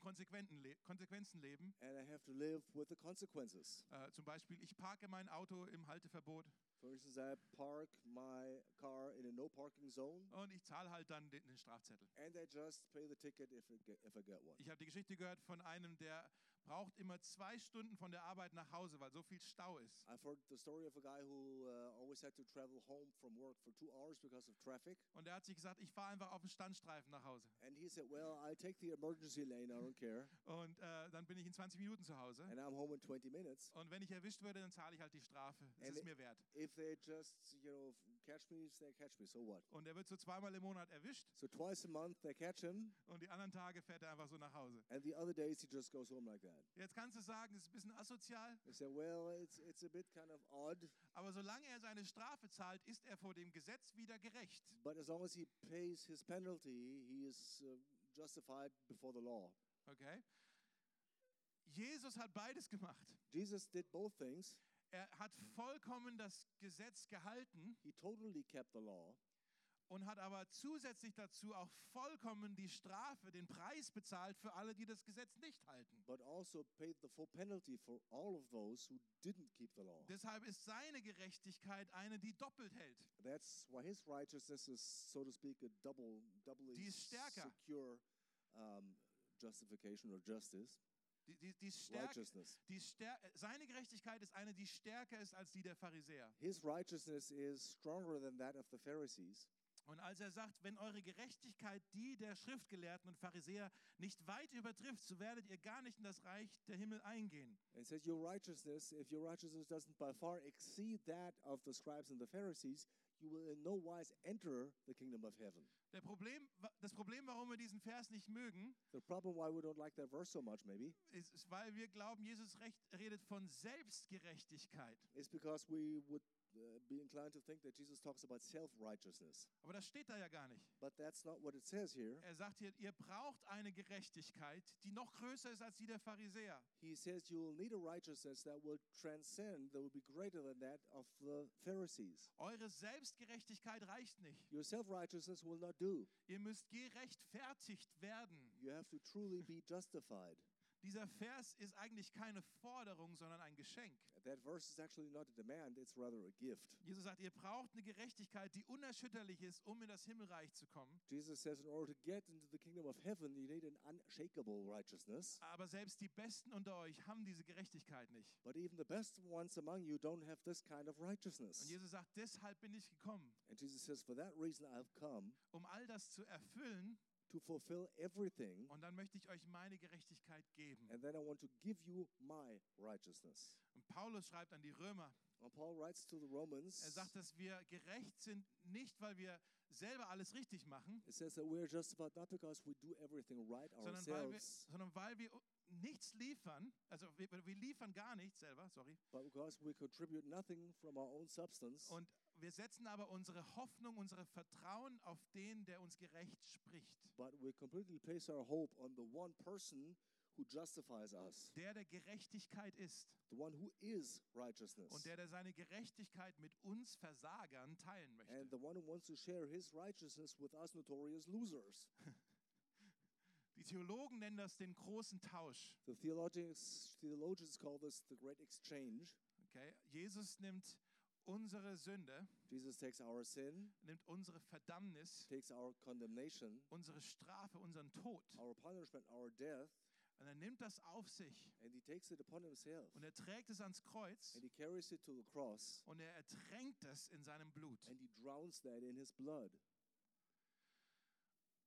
A: le Konsequenzen leben.
B: and I have to live with the consequences.
A: Äh, zum Beispiel, ich parke mein Auto im Halteverbot
B: For instance, I park my car in a no parking zone
A: und ich zahle halt dann den, den Strafzettel.
B: and I just pay the ticket if, it get, if I get one.
A: Ich habe die Geschichte gehört von einem, der braucht immer zwei Stunden von der Arbeit nach Hause, weil so viel Stau ist.
B: I've heard the story of a guy who uh, always had to travel home from work for two hours because of traffic.
A: Und er hat sich gesagt, ich fahre einfach auf den Standstreifen nach Hause.
B: And he said, Well, I'll take the emergency lane, I don't care.
A: Und äh, dann bin ich in 20 Minuten zu Hause.
B: And I'm home in 20 minutes.
A: Und wenn ich erwischt werde, dann zahle ich halt die Strafe. Es
B: And
A: ist mir wert.
B: If they just, you know, catch me, they catch me, so what?
A: Und er wird so zweimal im Monat erwischt
B: So twice a month they catch him,
A: und die anderen Tage fährt er einfach so nach Hause.
B: and the other days he just goes home like that.
A: Jetzt kannst du sagen, es ist ein bisschen asozial,
B: say, Well, it's, it's a bit kind of odd,
A: aber solange er seine Strafe zahlt, ist er vor dem Gesetz wieder gerecht.
B: but as long as he pays his penalty, he is uh, justified before the law.
A: Okay? Jesus hat beides gemacht.
B: Jesus did both things.
A: Er hat vollkommen das Gesetz gehalten
B: He totally kept the law,
A: und hat aber zusätzlich dazu auch vollkommen die Strafe, den Preis bezahlt für alle, die das Gesetz nicht halten.
B: but also paid the full penalty for all of those who didn't keep the law.
A: Deshalb ist seine Gerechtigkeit eine, die doppelt hält.
B: That's why his righteousness is, so to speak, a double, doubly
A: Die ist stärker.
B: secure um, justification or justice,
A: Die, die, die stärker, die stär seine Gerechtigkeit ist eine, die stärker ist als die der Pharisäer.
B: His righteousness is stronger than that of the Pharisees.
A: Und als er sagt, wenn eure Gerechtigkeit die der Schriftgelehrten und Pharisäer nicht weit übertrifft, so werdet ihr gar nicht in das Reich der Himmel eingehen.
B: It says, Your righteousness, if your righteousness doesn't by far exceed that of the scribes and the Pharisees, you will in no wise enter the kingdom of heaven.
A: Der Problem, das Problem, warum wir diesen Vers nicht mögen,
B: The problem why we don't like that verse so much, maybe,
A: ist, ist weil wir glauben, Jesus recht, redet von Selbstgerechtigkeit.
B: is because we would be inclined to think that Jesus talks about self righteousness.
A: Aber das steht da ja gar nicht.
B: But that's not what it says here.
A: Er sagt hier, ihr braucht eine Gerechtigkeit, die noch größer ist als die der Pharisäer.
B: He says you will need a righteousness that will transcend, that will be greater than that of the Pharisees.
A: Eure Selbstgerechtigkeit reicht nicht.
B: Your self righteousness will not do.
A: Ihr müsst gerechtfertigt werden.
B: You have to truly be justified.
A: Dieser Vers ist eigentlich keine Forderung, sondern ein Geschenk.
B: That verse is actually not a demand, it's rather a gift.
A: Jesus sagt, ihr braucht eine Gerechtigkeit, die unerschütterlich ist, um in das Himmelreich zu kommen.
B: Jesus says, in order to get into the kingdom of heaven, you need an unshakable righteousness.
A: Aber selbst die Besten unter euch haben diese Gerechtigkeit nicht.
B: But even the best ones among you don't have this kind of righteousness.
A: Und Jesus sagt, deshalb bin ich gekommen,
B: And Jesus says, For that reason I've come
A: um all das zu erfüllen.
B: To fulfill everything,
A: Und dann möchte ich euch meine Gerechtigkeit geben.
B: and then I want to give you my righteousness.
A: Und Paulus schreibt an die Römer,
B: And Paul writes to the Romans,
A: er sagt, dass wir gerecht sind, nicht weil wir selber alles richtig machen,
B: it says that we're justified not because we do everything right
A: sondern weil, wir,
B: ourselves,
A: sondern weil wir nichts liefern, also wir, wir liefern gar nichts selber, sorry,
B: but because we contribute nothing from our own substance.
A: und wir setzen aber unsere Hoffnung, unsere Vertrauen auf den, der uns gerecht spricht.
B: But we completely place our hope on the one person who justifies us,
A: Der, der Gerechtigkeit ist
B: the one who is righteousness,
A: und der, der seine Gerechtigkeit mit uns Versagern teilen möchte.
B: and the one who wants to share his righteousness with us notorious losers.
A: Die Theologen nennen das den großen Tausch.
B: The theologians, theologians call this the great exchange.
A: Okay? Jesus nimmt unsere Sünde,
B: Jesus takes our sin,
A: nimmt unsere Verdammnis,
B: takes our condemnation,
A: unsere Strafe, unseren Tod
B: our punishment, our death,
A: und er nimmt das auf sich und er trägt es ans Kreuz
B: And he carries it to the cross,
A: und er ertränkt es in seinem Blut.
B: and he drowns that in his blood.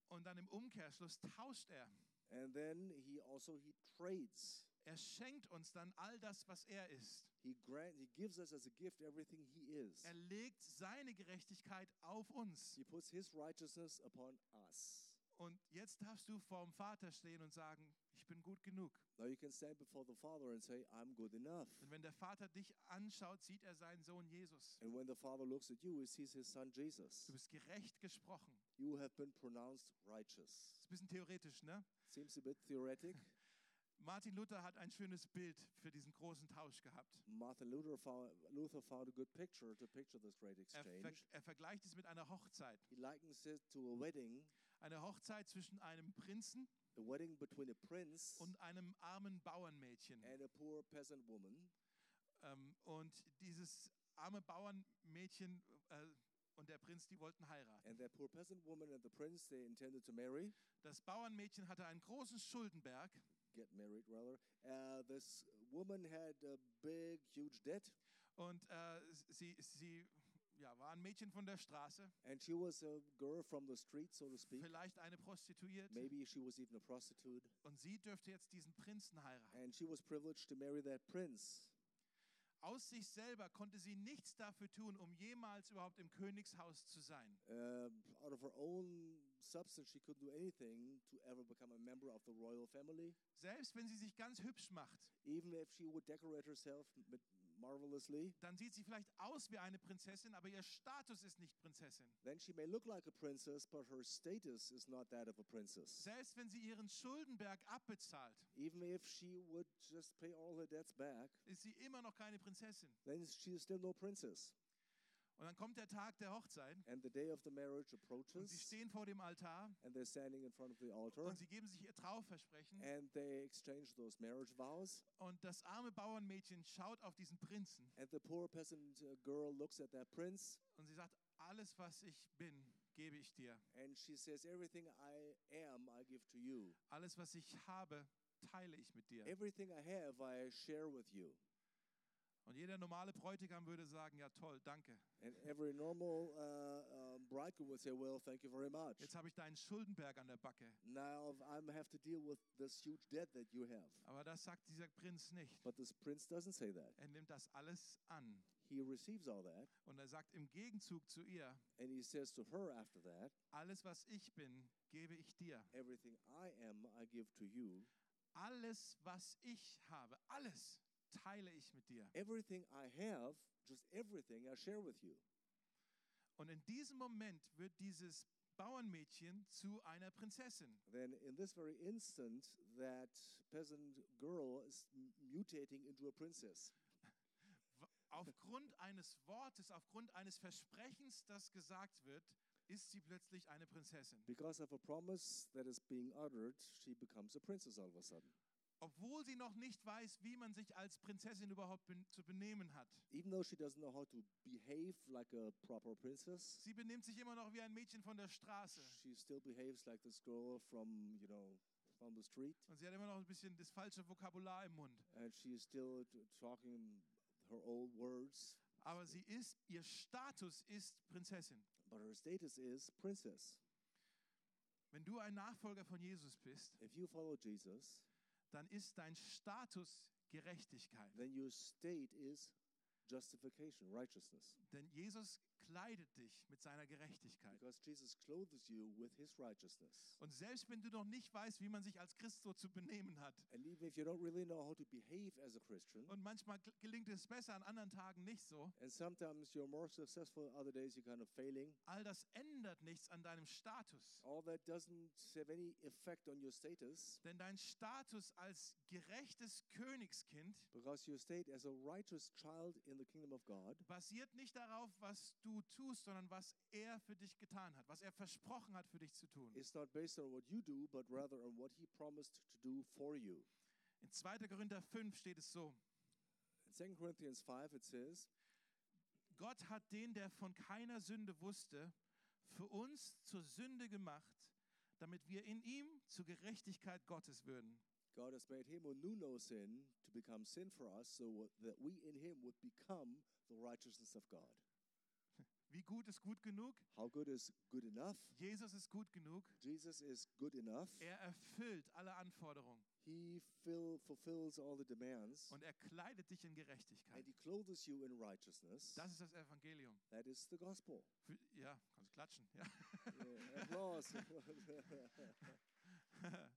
A: Und dann im Umkehrschluss tauscht er.
B: And then he also he trades.
A: Er schenkt uns dann all das, was er ist.
B: He grant he gives us as a gift everything he is.
A: Er legt seine Gerechtigkeit auf uns.
B: He puts his righteousness upon us.
A: Und jetzt darfst du vorm Vater stehen und sagen, ich bin gut genug.
B: Now you can stand before the Father and say, I'm good enough.
A: Und wenn der Vater dich anschaut, sieht er seinen Sohn Jesus.
B: And when the Father looks at you, he sees his son Jesus.
A: Du bist gerecht gesprochen.
B: You have been pronounced righteous.
A: Ist ein bisschen theoretisch, ne?
B: Seems a bit theoretic.
A: Martin Luther hat ein schönes Bild für diesen großen Tausch gehabt.
B: Martin Luther found, Luther found a good picture to picture this great
A: Er,
B: exchange.
A: ver er vergleicht es mit einer Hochzeit.
B: He likens it to a wedding,
A: Eine Hochzeit zwischen einem Prinzen
B: a wedding between a prince
A: und einem armen Bauernmädchen.
B: and a poor peasant woman.
A: Ähm, und dieses arme Bauernmädchen äh, und der Prinz, die wollten heiraten.
B: And that poor peasant woman and the prince, they intended to marry,
A: Das Bauernmädchen hatte einen großen Schuldenberg
B: get married rather. Uh, this woman had a big, huge debt,
A: und äh, sie, sie ja, war ein Mädchen von der Straße,
B: and she was a girl from the street, so to speak.
A: vielleicht eine Prostituierte.
B: Maybe she was even a prostitute,
A: Und sie dürfte jetzt diesen Prinzen heiraten.
B: and she was privileged to marry that prince.
A: Aus sich selber konnte sie nichts dafür tun, um jemals überhaupt im Königshaus zu sein.
B: Uh, out of her own substance, she couldn't do anything to ever become a member of the royal family.
A: Selbst wenn sie sich ganz hübsch macht,
B: Even if she would decorate herself marvelously,
A: dann sieht sie vielleicht aus wie eine Prinzessin, aber ihr Status ist nicht Prinzessin.
B: then she may look like a princess, but her status is not that of a princess.
A: Selbst wenn sie ihren Schuldenberg abbezahlt,
B: Even if she would just pay all her debts back,
A: ist sie immer noch keine Prinzessin.
B: then she is still no princess.
A: Und dann kommt der Tag der Hochzeit
B: And the day of the marriage
A: und sie
B: approaches,
A: stehen vor dem Altar
B: and they're standing in front of the altar,
A: und sie geben sich ihr Trauversprechen
B: and they exchange those marriage vows.
A: und das arme Bauernmädchen schaut auf diesen Prinzen
B: And the poor peasant uh, girl looks at that prince,
A: und sie sagt, alles was ich bin, gebe ich dir.
B: and she says, Everything I am, I give to you.
A: Alles was ich habe, teile ich mit dir.
B: Everything I have, I share with you.
A: Und jeder normale Bräutigam würde sagen, ja toll, danke.
B: And every normal uh, um, bridegroom would say, Well, thank you very much.
A: Jetzt habe ich deinen Schuldenberg an der Backe.
B: Now I have to deal with this huge debt that you have.
A: Aber das sagt dieser Prinz nicht.
B: But this prince doesn't say that.
A: Er nimmt das alles an.
B: He receives all that,
A: Und er sagt im Gegenzug zu ihr,
B: and he says to her after that,
A: alles was ich bin, gebe ich dir.
B: Everything I am, I give to you.
A: Alles was ich habe, alles teile ich mit dir.
B: Everything I have, just everything, I share with you.
A: Und in diesem Moment wird dieses Bauernmädchen zu einer Prinzessin.
B: Then, in this very instant, that peasant girl is mutating into a princess.
A: Aufgrund eines Wortes, aufgrund eines Versprechens, das gesagt wird, ist sie plötzlich eine Prinzessin.
B: Because of a promise that is being uttered, she becomes a princess all of a sudden.
A: Obwohl sie noch nicht weiß, wie man sich als Prinzessin überhaupt ben zu benehmen hat.
B: Even though she doesn't know how to behave like a proper princess,
A: Sie benimmt sich immer noch wie ein Mädchen von der Straße.
B: she still behaves like this girl from, you know, from the street.
A: Und sie hat immer noch ein bisschen das falsche Vokabular im Mund.
B: And she is still talking her old words,
A: Aber sie ist, ihr Status ist Prinzessin.
B: but her status is princess.
A: Wenn du ein Nachfolger von Jesus bist,
B: If you follow Jesus,
A: dann ist dein Status Gerechtigkeit.
B: then your state is justification, righteousness.
A: Denn Jesus kleidet dich mit seiner Gerechtigkeit.
B: Because Jesus clothes you with his righteousness.
A: Und selbst wenn du noch nicht weißt, wie man sich als Christ so zu benehmen hat,
B: really
A: und manchmal gel- gelingt es besser, an anderen Tagen nicht so,
B: kind of
A: all das ändert nichts an deinem Status.
B: all that doesn't have any effect on your status
A: Denn dein Status als gerechtes Königskind
B: because your state as a righteous child in the kingdom of God
A: basiert nicht darauf, was du tust, sondern was er für dich getan hat, was er versprochen hat für dich zu tun.
B: is not based on what you do, but rather on what he promised to do for you.
A: In 2. Korinther 5 steht es so,
B: In 2 Corinthians 5, it says,
A: Gott hat den, der von keiner Sünde wusste, für uns zur Sünde gemacht, damit wir in ihm zur Gerechtigkeit Gottes würden.
B: God has made him who knew no sin to become sin for us, so that we in him would become the righteousness of God.
A: Wie gut ist gut genug?
B: How good is good enough?
A: Jesus ist gut genug.
B: Jesus is good enough.
A: Er erfüllt alle Anforderungen.
B: He fill, fulfills all the demands,
A: und er kleidet dich in
B: and
A: Gerechtigkeit.
B: He clothes you in righteousness.
A: Das ist das Evangelium.
B: That is the gospel.
A: Für, ja, kannst klatschen. Ja.
B: Yeah, applause.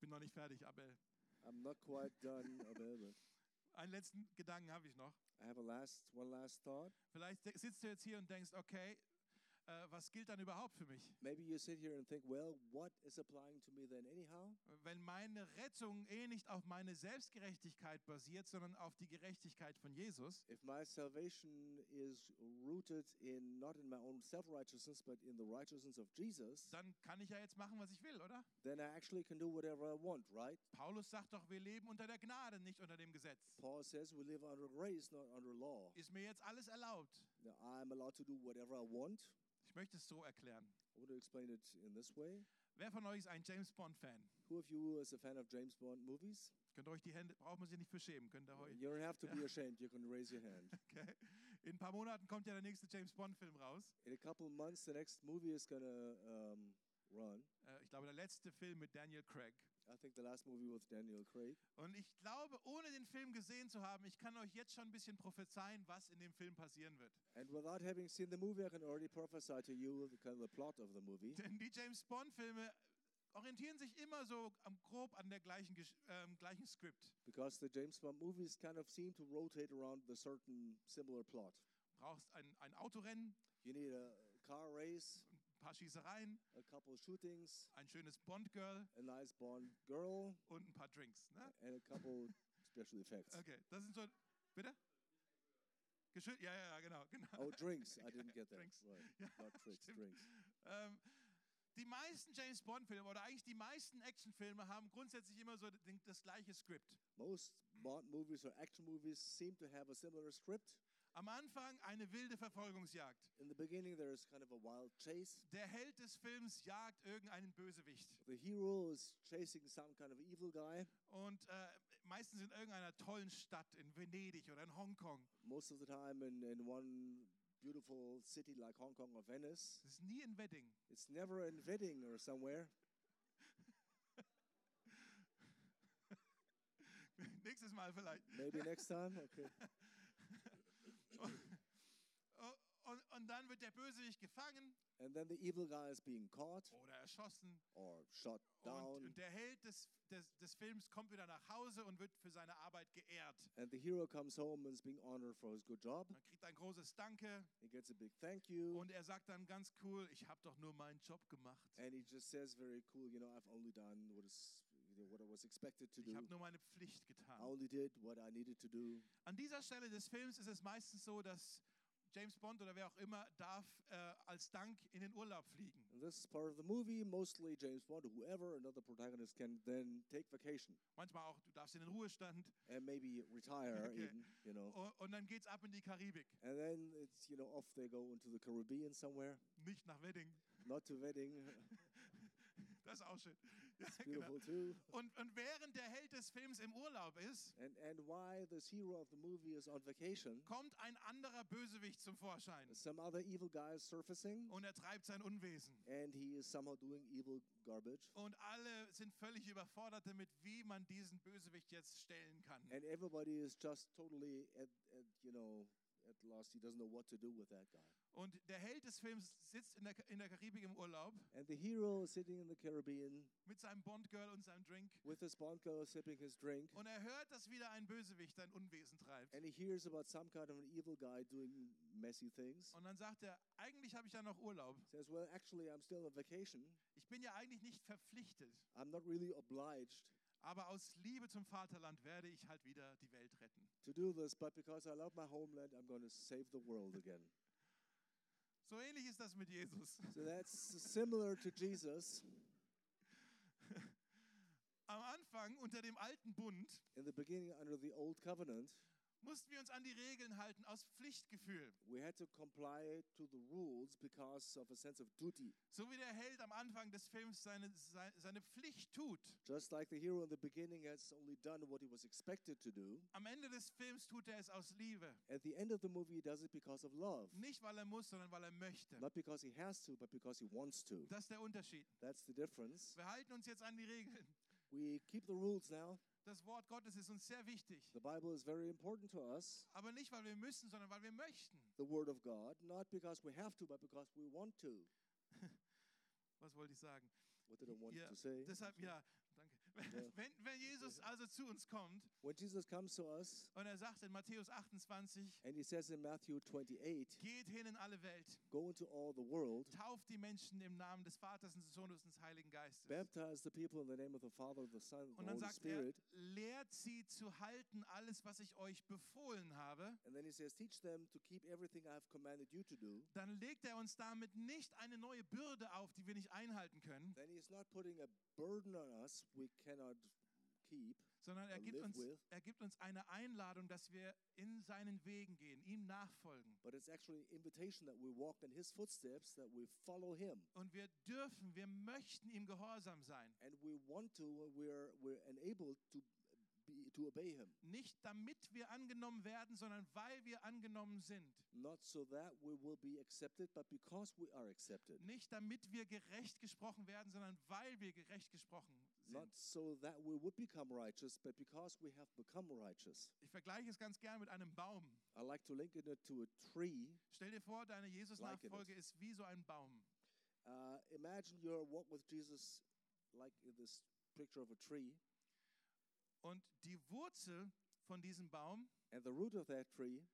A: Bin noch nicht fertig, Abel.
B: I'm not quite done, Abel,
A: Einen letzten Gedanken habe ich noch.
B: I have a last one last thought.
A: Vielleicht sitzt du jetzt hier und denkst, okay, was gilt dann überhaupt für mich?
B: Maybe you sit here and think, well, what is applying to me then anyhow?
A: Wenn meine Rettung eh nicht auf meine Selbstgerechtigkeit basiert, sondern auf die Gerechtigkeit von Jesus,
B: If my salvation is rooted in not in my own self-righteousness but in the righteousness of Jesus,
A: dann kann ich ja jetzt machen, was ich will, oder?
B: then I actually can do whatever I want, right?
A: Paulus sagt doch, wir leben unter der Gnade, nicht unter dem Gesetz.
B: Paul says we live under grace, not under law.
A: Ist mir jetzt alles erlaubt?
B: Now, I'm allowed to do whatever I want.
A: Ich möchte es so erklären.
B: I want to explain it in this way.
A: Wer von euch ist ein James Bond-Fan?
B: Who of you is a fan of James Bond movies?
A: Könnt ihr euch die Hände, braucht man sich nicht für schämen, könnt ihr euch.
B: You don't have to be ashamed. You can raise your hand.
A: Okay. In ein paar Monaten kommt ja der nächste James Bond-Film raus.
B: In a couple of months, the next movie is gonna um, run.
A: Äh, ich glaube, der letzte Film mit Daniel Craig.
B: I think the last movie with Daniel Craig.
A: Und ich glaube, ohne den Film gesehen zu haben, ich kann euch jetzt schon ein bisschen prophezeien, was in dem Film passieren wird.
B: And without having seen the movie, I can already prophesy to you the kind of the plot of the movie.
A: Denn die James Bond-Filme orientieren sich immer so grob an der gleichen, ähm, gleichen Skript.
B: Because the James Bond movies kind of seem to rotate around the certain similar plot.
A: Brauchst ein, ein Autorennen,
B: You need a car race,
A: paar Schießereien,
B: a couple shootings,
A: ein schönes Bond-Girl
B: a nice Bond girl,
A: und ein paar Drinks. Ne?
B: and a couple special effects.
A: Okay, das sind so. Bitte? Geschö ja, ja, ja, genau. genau.
B: Oh, drinks. I didn't get that.
A: Drinks.
B: Right.
A: Ja,
B: Not tricks,
A: stimmt.
B: drinks.
A: Ähm, die meisten James Bond-Filme oder eigentlich die meisten Actionfilme haben grundsätzlich immer so das gleiche Skript.
B: Most Bond movies or action movies seem to have a similar script.
A: Am Anfang eine wilde Verfolgungsjagd.
B: In the beginning, there is kind of a wild chase.
A: Der Held des Films jagt irgendeinen Bösewicht.
B: The hero is chasing some kind of evil guy.
A: Und äh, meistens in irgendeiner tollen Stadt, in Venedig oder in Hongkong.
B: Most of the time in, in one beautiful city like Hong Kong or Venice.
A: Es ist nie in Wedding.
B: It's never in Wedding or somewhere.
A: Nächstes Mal vielleicht.
B: Maybe next time. Okay.
A: Und, dann wird der Bösewicht gefangen
B: And then the evil guy is being caught
A: oder erschossen.
B: or shot
A: Und,
B: down.
A: und der Held des, des, des Films kommt wieder nach Hause und wird für seine Arbeit geehrt.
B: And the hero comes home and is being honored for his good job.
A: Man kriegt ein großes Danke
B: He gets a big thank you.
A: und er sagt dann ganz cool, ich habe doch nur meinen Job gemacht.
B: And he just says very cool, you know, I've only done what is what I was expected to
A: Ich
B: do.
A: habe nur meine Pflicht
B: I
A: getan.
B: only did what I needed to do.
A: An dieser Stelle des Films ist es meistens so, dass James Bond oder wer auch immer darf äh, als Dank in den Urlaub fliegen.
B: And this is part of the movie. Mostly James Bond, whoever, another protagonist can then take vacation
A: Manchmal auch, du darfst in den Ruhestand
B: and maybe retire
A: Okay.
B: even, you know.
A: und, und dann geht's ab in die Karibik.
B: And then it's, you know, off they go into the Caribbean somewhere.
A: Nicht nach Wedding.
B: Not to wedding.
A: Das ist auch schön. Genau.
B: too.
A: und, und während der Held des Films im Urlaub ist,
B: And and why this hero of the movie is on vacation.
A: kommt ein anderer Bösewicht zum Vorschein.
B: Some other evil guy is surfacing
A: Und er treibt sein Unwesen.
B: and he is somehow doing evil garbage.
A: Und alle sind völlig überfordert damit, wie man diesen Bösewicht jetzt stellen kann.
B: And everybody is just totally at, at you know at lost. He doesn't know what to do with that guy.
A: Und der Held des Films sitzt in der, in der Karibik im Urlaub
B: And the hero is sitting in the Caribbean
A: mit seinem Bond-Girl und seinem Drink.
B: with his Bond girl sipping his drink,
A: Und er hört, dass wieder ein Bösewicht sein Unwesen treibt.
B: and he hears about some kind of an evil guy doing messy things.
A: Und dann sagt er, eigentlich habe ich ja noch Urlaub.
B: Says, "Well, actually, I'm still on vacation.
A: Ich bin ja eigentlich nicht verpflichtet.
B: I'm not really obliged
A: Aber aus Liebe zum Vaterland werde ich halt wieder die Welt retten.
B: to do this, but because I love my homeland, I'm going to save the world again."
A: So ähnlich ist das mit Jesus.
B: so that's similar to Jesus.
A: Am Anfang unter dem alten Bund
B: In the beginning, under the old covenant,
A: mussten wir uns an die Regeln halten aus Pflichtgefühl.
B: we had to comply to the rules because of a sense of duty.
A: So wie der Held am Anfang des Films seine, sei- seine Pflicht tut.
B: Just like the hero in the beginning has only done what he was expected to do,
A: Am Ende des Films tut er es aus Liebe.
B: at the end of the movie, he does it because of love.
A: Nicht, weil er muss, sondern weil er möchte.
B: Not because he has to, but because he wants to.
A: Das ist der Unterschied.
B: That's the difference.
A: Wir halten uns jetzt an die Regeln.
B: We keep the rules now.
A: Das Wort Gottes ist uns sehr wichtig.
B: The Bible is very important to us.
A: Aber nicht, weil wir müssen, sondern weil wir möchten.
B: The Word of God, not because we have to, but because we want to.
A: Was wollte ich sagen?
B: What did I want
A: Ja,
B: to say?
A: deshalb, ja. Wenn, wenn Jesus also zu uns kommt
B: When Jesus comes to us
A: und er sagt in Matthäus 28,
B: and he says in Matthew 28,
A: geht hin in alle Welt,
B: Go into all the world,
A: tauft die Menschen im Namen des Vaters und des Sohnes und des Heiligen Geistes.
B: baptize the people in the name of the Father, the Son, and
A: Und
B: the
A: dann
B: Holy
A: sagt er, lehrt sie zu halten alles, was ich euch befohlen habe.
B: And then he says, Teach them to keep everything I have commanded you to do.
A: Dann legt er uns damit nicht eine neue Bürde auf, die wir nicht einhalten können,
B: Then he's not putting a burden on us we cannot keep,
A: sondern er gibt uns,
B: with.
A: er gibt uns eine Einladung, dass wir in seinen Wegen gehen, ihm nachfolgen.
B: but it's actually an invitation that we walk in his footsteps, that we follow him.
A: Und wir dürfen, wir möchten ihm gehorsam sein.
B: And we want to, we're, we're enabled to, be, to obey him.
A: Nicht damit wir angenommen werden, sondern weil wir angenommen sind.
B: Not so that we will be accepted, but because we are accepted.
A: Nicht damit wir gerecht gesprochen werden, sondern weil wir gerecht gesprochen sind.
B: Not so that we would become righteous, but because we have become righteous.
A: Ich vergleiche es ganz gern mit einem Baum.
B: I like to link it to a tree.
A: Stell dir vor, deine Jesus-Nachfolge ist wie so ein Baum.
B: Uh, imagine your walk with Jesus like in this picture of a tree,
A: Und die Wurzel von diesem Baum
B: and the root of that tree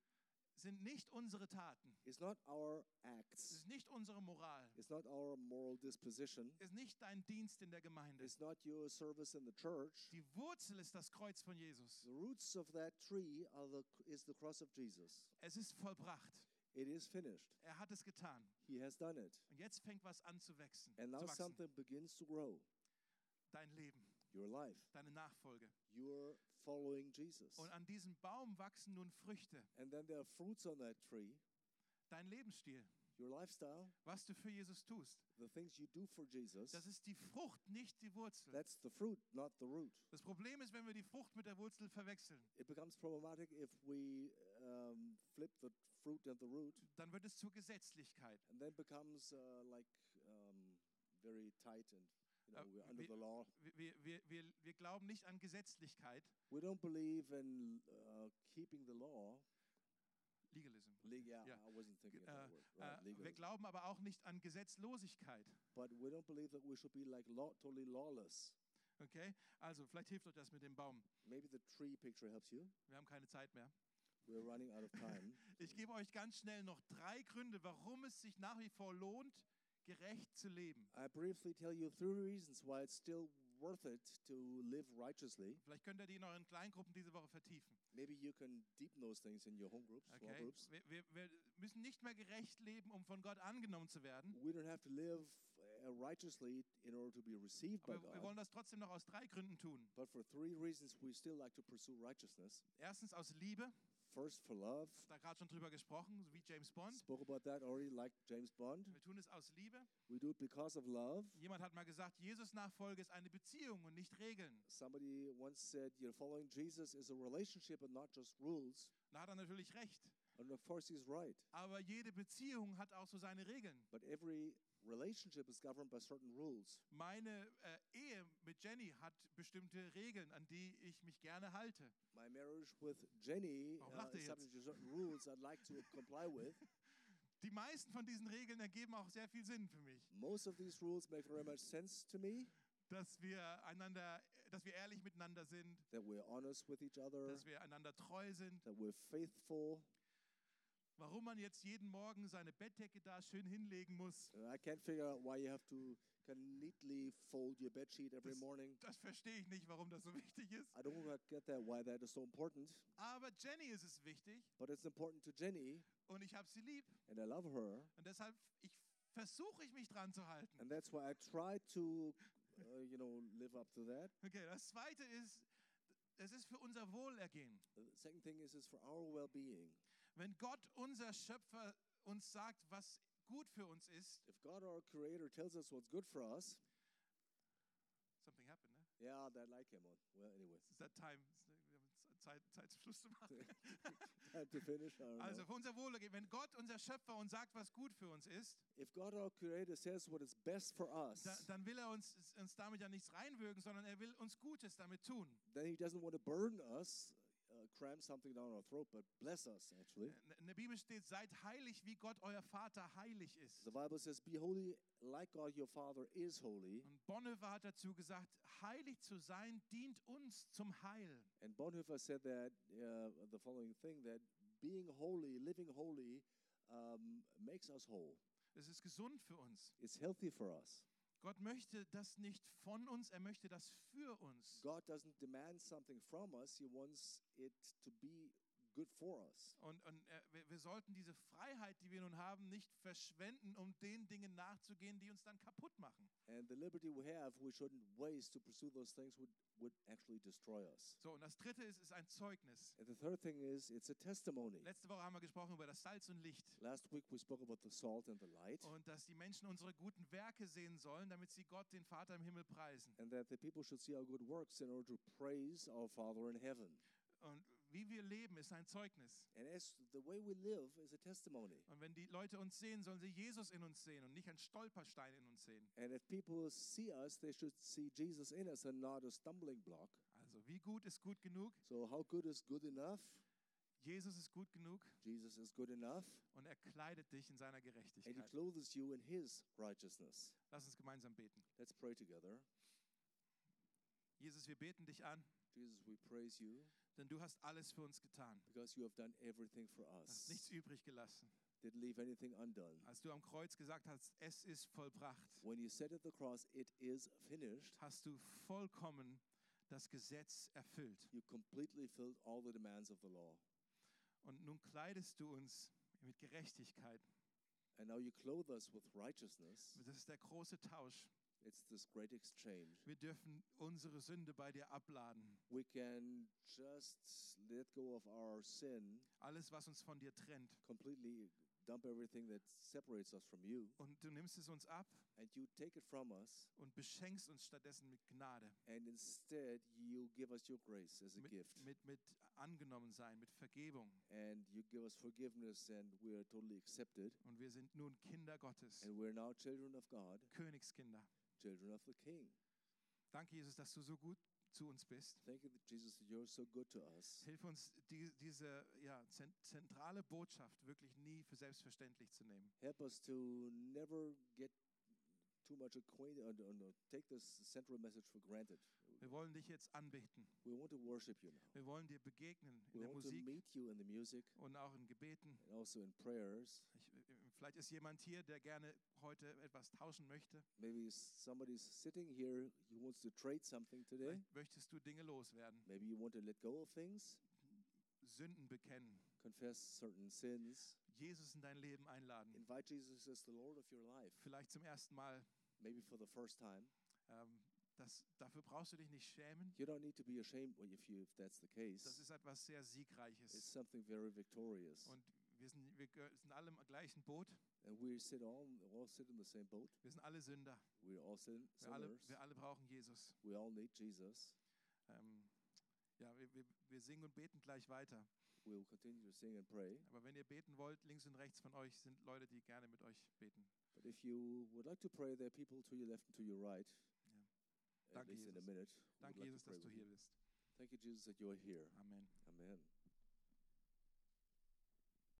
A: sind nicht unsere Taten.
B: is not our
A: Es
B: acts,
A: ist nicht unsere Moral.
B: it's not our moral disposition,
A: Es ist nicht dein Dienst in der Gemeinde.
B: it's not your service in the church.
A: Die Wurzel ist das Kreuz von Jesus.
B: The roots of that tree are the, is the cross of Jesus.
A: Es ist vollbracht.
B: It is finished.
A: Er hat es getan.
B: He has done it.
A: Und jetzt fängt was an zu wachsen.
B: And now something begins to grow.
A: Dein Leben,
B: Your life.
A: deine Nachfolge.
B: You're following Jesus.
A: Und an diesem Baum wachsen nun Früchte.
B: And then there are fruits on that tree.
A: Dein Lebensstil,
B: Your lifestyle,
A: was du für Jesus tust.
B: the things you do for Jesus,
A: Das ist die Frucht, nicht die Wurzel.
B: that's the fruit, not the root.
A: Das Problem ist, wenn wir die Frucht mit der Wurzel verwechseln,
B: It becomes problematic if we um, flip the fruit and the root,
A: dann wird es zur Gesetzlichkeit.
B: and then becomes uh, like um, very tight and law.
A: Wir, wir, wir, wir glauben nicht an Gesetzlichkeit,
B: We don't believe in uh, keeping the law.
A: Legalism.
B: Le- yeah,
A: Yeah.
B: I wasn't thinking of
A: Äh,
B: that word.
A: äh,
B: Right,
A: wir
B: legalism.
A: glauben aber auch nicht an Gesetzlosigkeit.
B: But we don't believe that we should be like law, totally lawless.
A: Okay? Also, vielleicht hilft euch das mit dem Baum.
B: Maybe the tree picture helps you.
A: Wir haben keine Zeit mehr.
B: We're running out of time.
A: Ich gebe euch ganz schnell noch drei Gründe, warum es sich nach wie vor lohnt, gerecht zu leben.
B: I briefly tell you three reasons why it's still worth it to live righteously.
A: Vielleicht könnt ihr die in euren Kleingruppen diese Woche vertiefen.
B: Maybe you can deepen those things in your home groups, small
A: Okay?
B: groups.
A: Wir, wir, wir müssen nicht mehr gerecht leben, um von Gott angenommen zu werden.
B: We don't have to live uh, righteously in order to be received by
A: Aber wir
B: God.
A: wollen das trotzdem noch aus drei Gründen tun.
B: But for three reasons, we still like to pursue righteousness.
A: Erstens aus Liebe,
B: First, for love.
A: da gerade schon drüber gesprochen, wie James Bond.
B: Spoke about that already, like James Bond.
A: Wir tun es aus Liebe.
B: We do it because of love.
A: Jemand hat mal gesagt, Jesus Nachfolge ist eine Beziehung und nicht Regeln.
B: Somebody once said, "You're following Jesus is a relationship and not just rules."
A: Da hat er natürlich recht.
B: And of course, he's right.
A: Aber jede Beziehung hat auch so seine Regeln.
B: But every relationship is governed by certain rules.
A: Meine äh, Ehe mit Jenny hat bestimmte Regeln, an die ich mich gerne halte.
B: My marriage with Jenny uh, is subject to certain rules I'd like to comply with.
A: Die meisten von diesen Regeln ergeben auch sehr viel Sinn für mich.
B: Most of these rules make very much sense to me.
A: Dass wir einander, dass wir ehrlich miteinander sind,
B: That we're honest with each other.
A: dass wir einander treu sind.
B: That we're faithful.
A: Warum man jetzt jeden Morgen seine Bettdecke da schön hinlegen muss,
B: I can't figure out why you have to neatly fold your bed sheet every
A: Das-
B: morning.
A: das verstehe ich nicht, warum das so wichtig ist.
B: I don't get that why that is so important,
A: Aber Jenny ist es wichtig
B: but it's important to Jenny,
A: und ich habe sie lieb.
B: and I love her,
A: Und deshalb ich, versuche ich mich dran zu halten.
B: and that's why I try to, uh, you know, live up to that.
A: Okay, das zweite ist, es ist für unser Wohlergehen.
B: The second thing is, is for our well-being.
A: Wenn Gott, unser Schöpfer, uns sagt, was gut für uns ist,
B: If God, our Creator, tells us what's good for us,
A: something happened, ne?
B: yeah, that light came on. Well, anyways,
A: Is that time? Zeit, Zeit zum Schluss zu machen.
B: Time to finish.
A: Also für unser Wohlergehen, wenn Gott unser Schöpfer uns sagt, was gut für uns ist,
B: If God our Creator says what is best for us,
A: da, dann will er uns, uns damit ja nichts reinwürgen, sondern er will uns Gutes damit tun.
B: then He doesn't want to burden us, cram something down our throat, but bless us actually.
A: In der Bibel steht, seid heilig, wie Gott euer Vater heilig ist.
B: The Bible says, "Be holy, like God your Father is holy."
A: Und Bonhoeffer hat dazu gesagt, heilig zu sein dient uns zum Heil.
B: And Bonhoeffer said that uh, the following thing: that being holy, living holy, um, makes us whole.
A: Es ist gesund für uns.
B: It's healthy for us.
A: Gott möchte das nicht von uns, er möchte das für uns.
B: God doesn't demand something from us; He wants it to be good for us.
A: Und, und äh, wir, wir sollten diese Freiheit, die wir nun haben, nicht verschwenden, um den Dingen nachzugehen, die uns dann kaputt machen.
B: And the liberty we have, we shouldn't waste to pursue those things would, would actually destroy us.
A: So, und das dritte ist, ist ein Zeugnis.
B: And the third thing is, it's a testimony.
A: Letzte Woche haben wir gesprochen über das Salz und Licht.
B: Last week we spoke about the salt and the light,
A: Und dass die Menschen unsere guten Werke sehen sollen, damit sie Gott, den Vater im Himmel, preisen.
B: and that the people should see our good works in order to praise our Father in heaven.
A: Und wie wir leben, ist ein Zeugnis.
B: And as the way we live is a testimony.
A: Und wenn die Leute uns sehen, sollen sie Jesus in uns sehen und nicht einen Stolperstein in uns sehen.
B: And if people see us, they should see Jesus in us and not a stumbling block.
A: Also, wie gut ist gut genug?
B: So, how good is good enough?
A: Jesus ist gut genug
B: Jesus is good enough,
A: und er kleidet dich in seiner
B: and He
A: Gerechtigkeit.
B: clothes you in His righteousness.
A: Lass uns gemeinsam beten.
B: Let's pray together.
A: Jesus, wir beten dich an,
B: Jesus, we praise you
A: denn du hast alles für uns getan.
B: because you have done everything for
A: Du hast
B: us.
A: nichts übrig gelassen.
B: Didn't leave anything undone.
A: Als du am Kreuz gesagt hast, es ist vollbracht,
B: When you said at the cross, it is finished,
A: hast du vollkommen das Gesetz erfüllt.
B: you completely filled all the demands of the law.
A: Und nun kleidest du uns mit Gerechtigkeit.
B: And now you clothe us with righteousness.
A: Das ist der große Tausch.
B: It's this great exchange.
A: Wir dürfen unsere Sünde bei dir abladen.
B: We can just let go of our sin,
A: Alles, was uns von dir trennt.
B: completely dump everything that separates us from you,
A: Und du nimmst es uns ab
B: and you take it from us,
A: und beschenkst uns stattdessen mit Gnade.
B: and instead you give us your grace as a
A: Mit,
B: gift.
A: mit, mit angenommen sein, mit Vergebung.
B: And you give us forgiveness, and we are totally accepted.
A: Und wir sind nun Kinder Gottes,
B: And we're now children of God,
A: Königskinder.
B: Children of the King.
A: Danke, Jesus, dass du so gut zu uns bist.
B: Thank you, Jesus, that you're so good to us.
A: Hilf uns, die, diese ja, zent zentrale Botschaft wirklich nie für selbstverständlich zu nehmen.
B: Help us to never get too much acquainted or, or take this central message for granted.
A: Wir wollen dich jetzt anbeten.
B: We want to worship you now.
A: Wir wollen dir begegnen in
B: We
A: der
B: want to
A: Musik
B: meet you in the music
A: und auch in Gebeten.
B: and also in prayers.
A: Ich, vielleicht ist jemand hier, der gerne heute etwas tauschen möchte.
B: Maybe somebody's sitting here who wants to trade something today.
A: Vielleicht möchtest du Dinge loswerden,
B: Maybe you want to let go of things,
A: Sünden bekennen,
B: confess certain sins,
A: Jesus in dein Leben einladen.
B: invite Jesus as the Lord of your life,
A: Vielleicht zum ersten Mal.
B: maybe for the first time.
A: Ähm, das, dafür brauchst du dich nicht schämen.
B: You don't need to be ashamed if you if that's the case.
A: Das ist etwas sehr
B: It's
A: Siegreiches.
B: something very victorious.
A: Und wir sind, wir sind alle im gleichen Boot.
B: And we sit all all sit in the same boat.
A: Wir sind alle Sünder.
B: We're all sin,
A: Wir alle, wir alle brauchen Jesus.
B: We all need Jesus.
A: Ähm, ja, wir, wir, wir singen und beten gleich weiter.
B: We will continue to sing and pray.
A: Aber wenn ihr beten wollt, links und rechts von euch sind Leute, die gerne mit euch beten.
B: But if you would like to pray, there are people to your left and to your right.
A: Ja. Danke,
B: least in a
A: Jesus.
B: minute.
A: Danke, Jesus, dass du hier
B: you.
A: bist.
B: Thank you, Jesus, that you're here.
A: Amen.
B: Amen.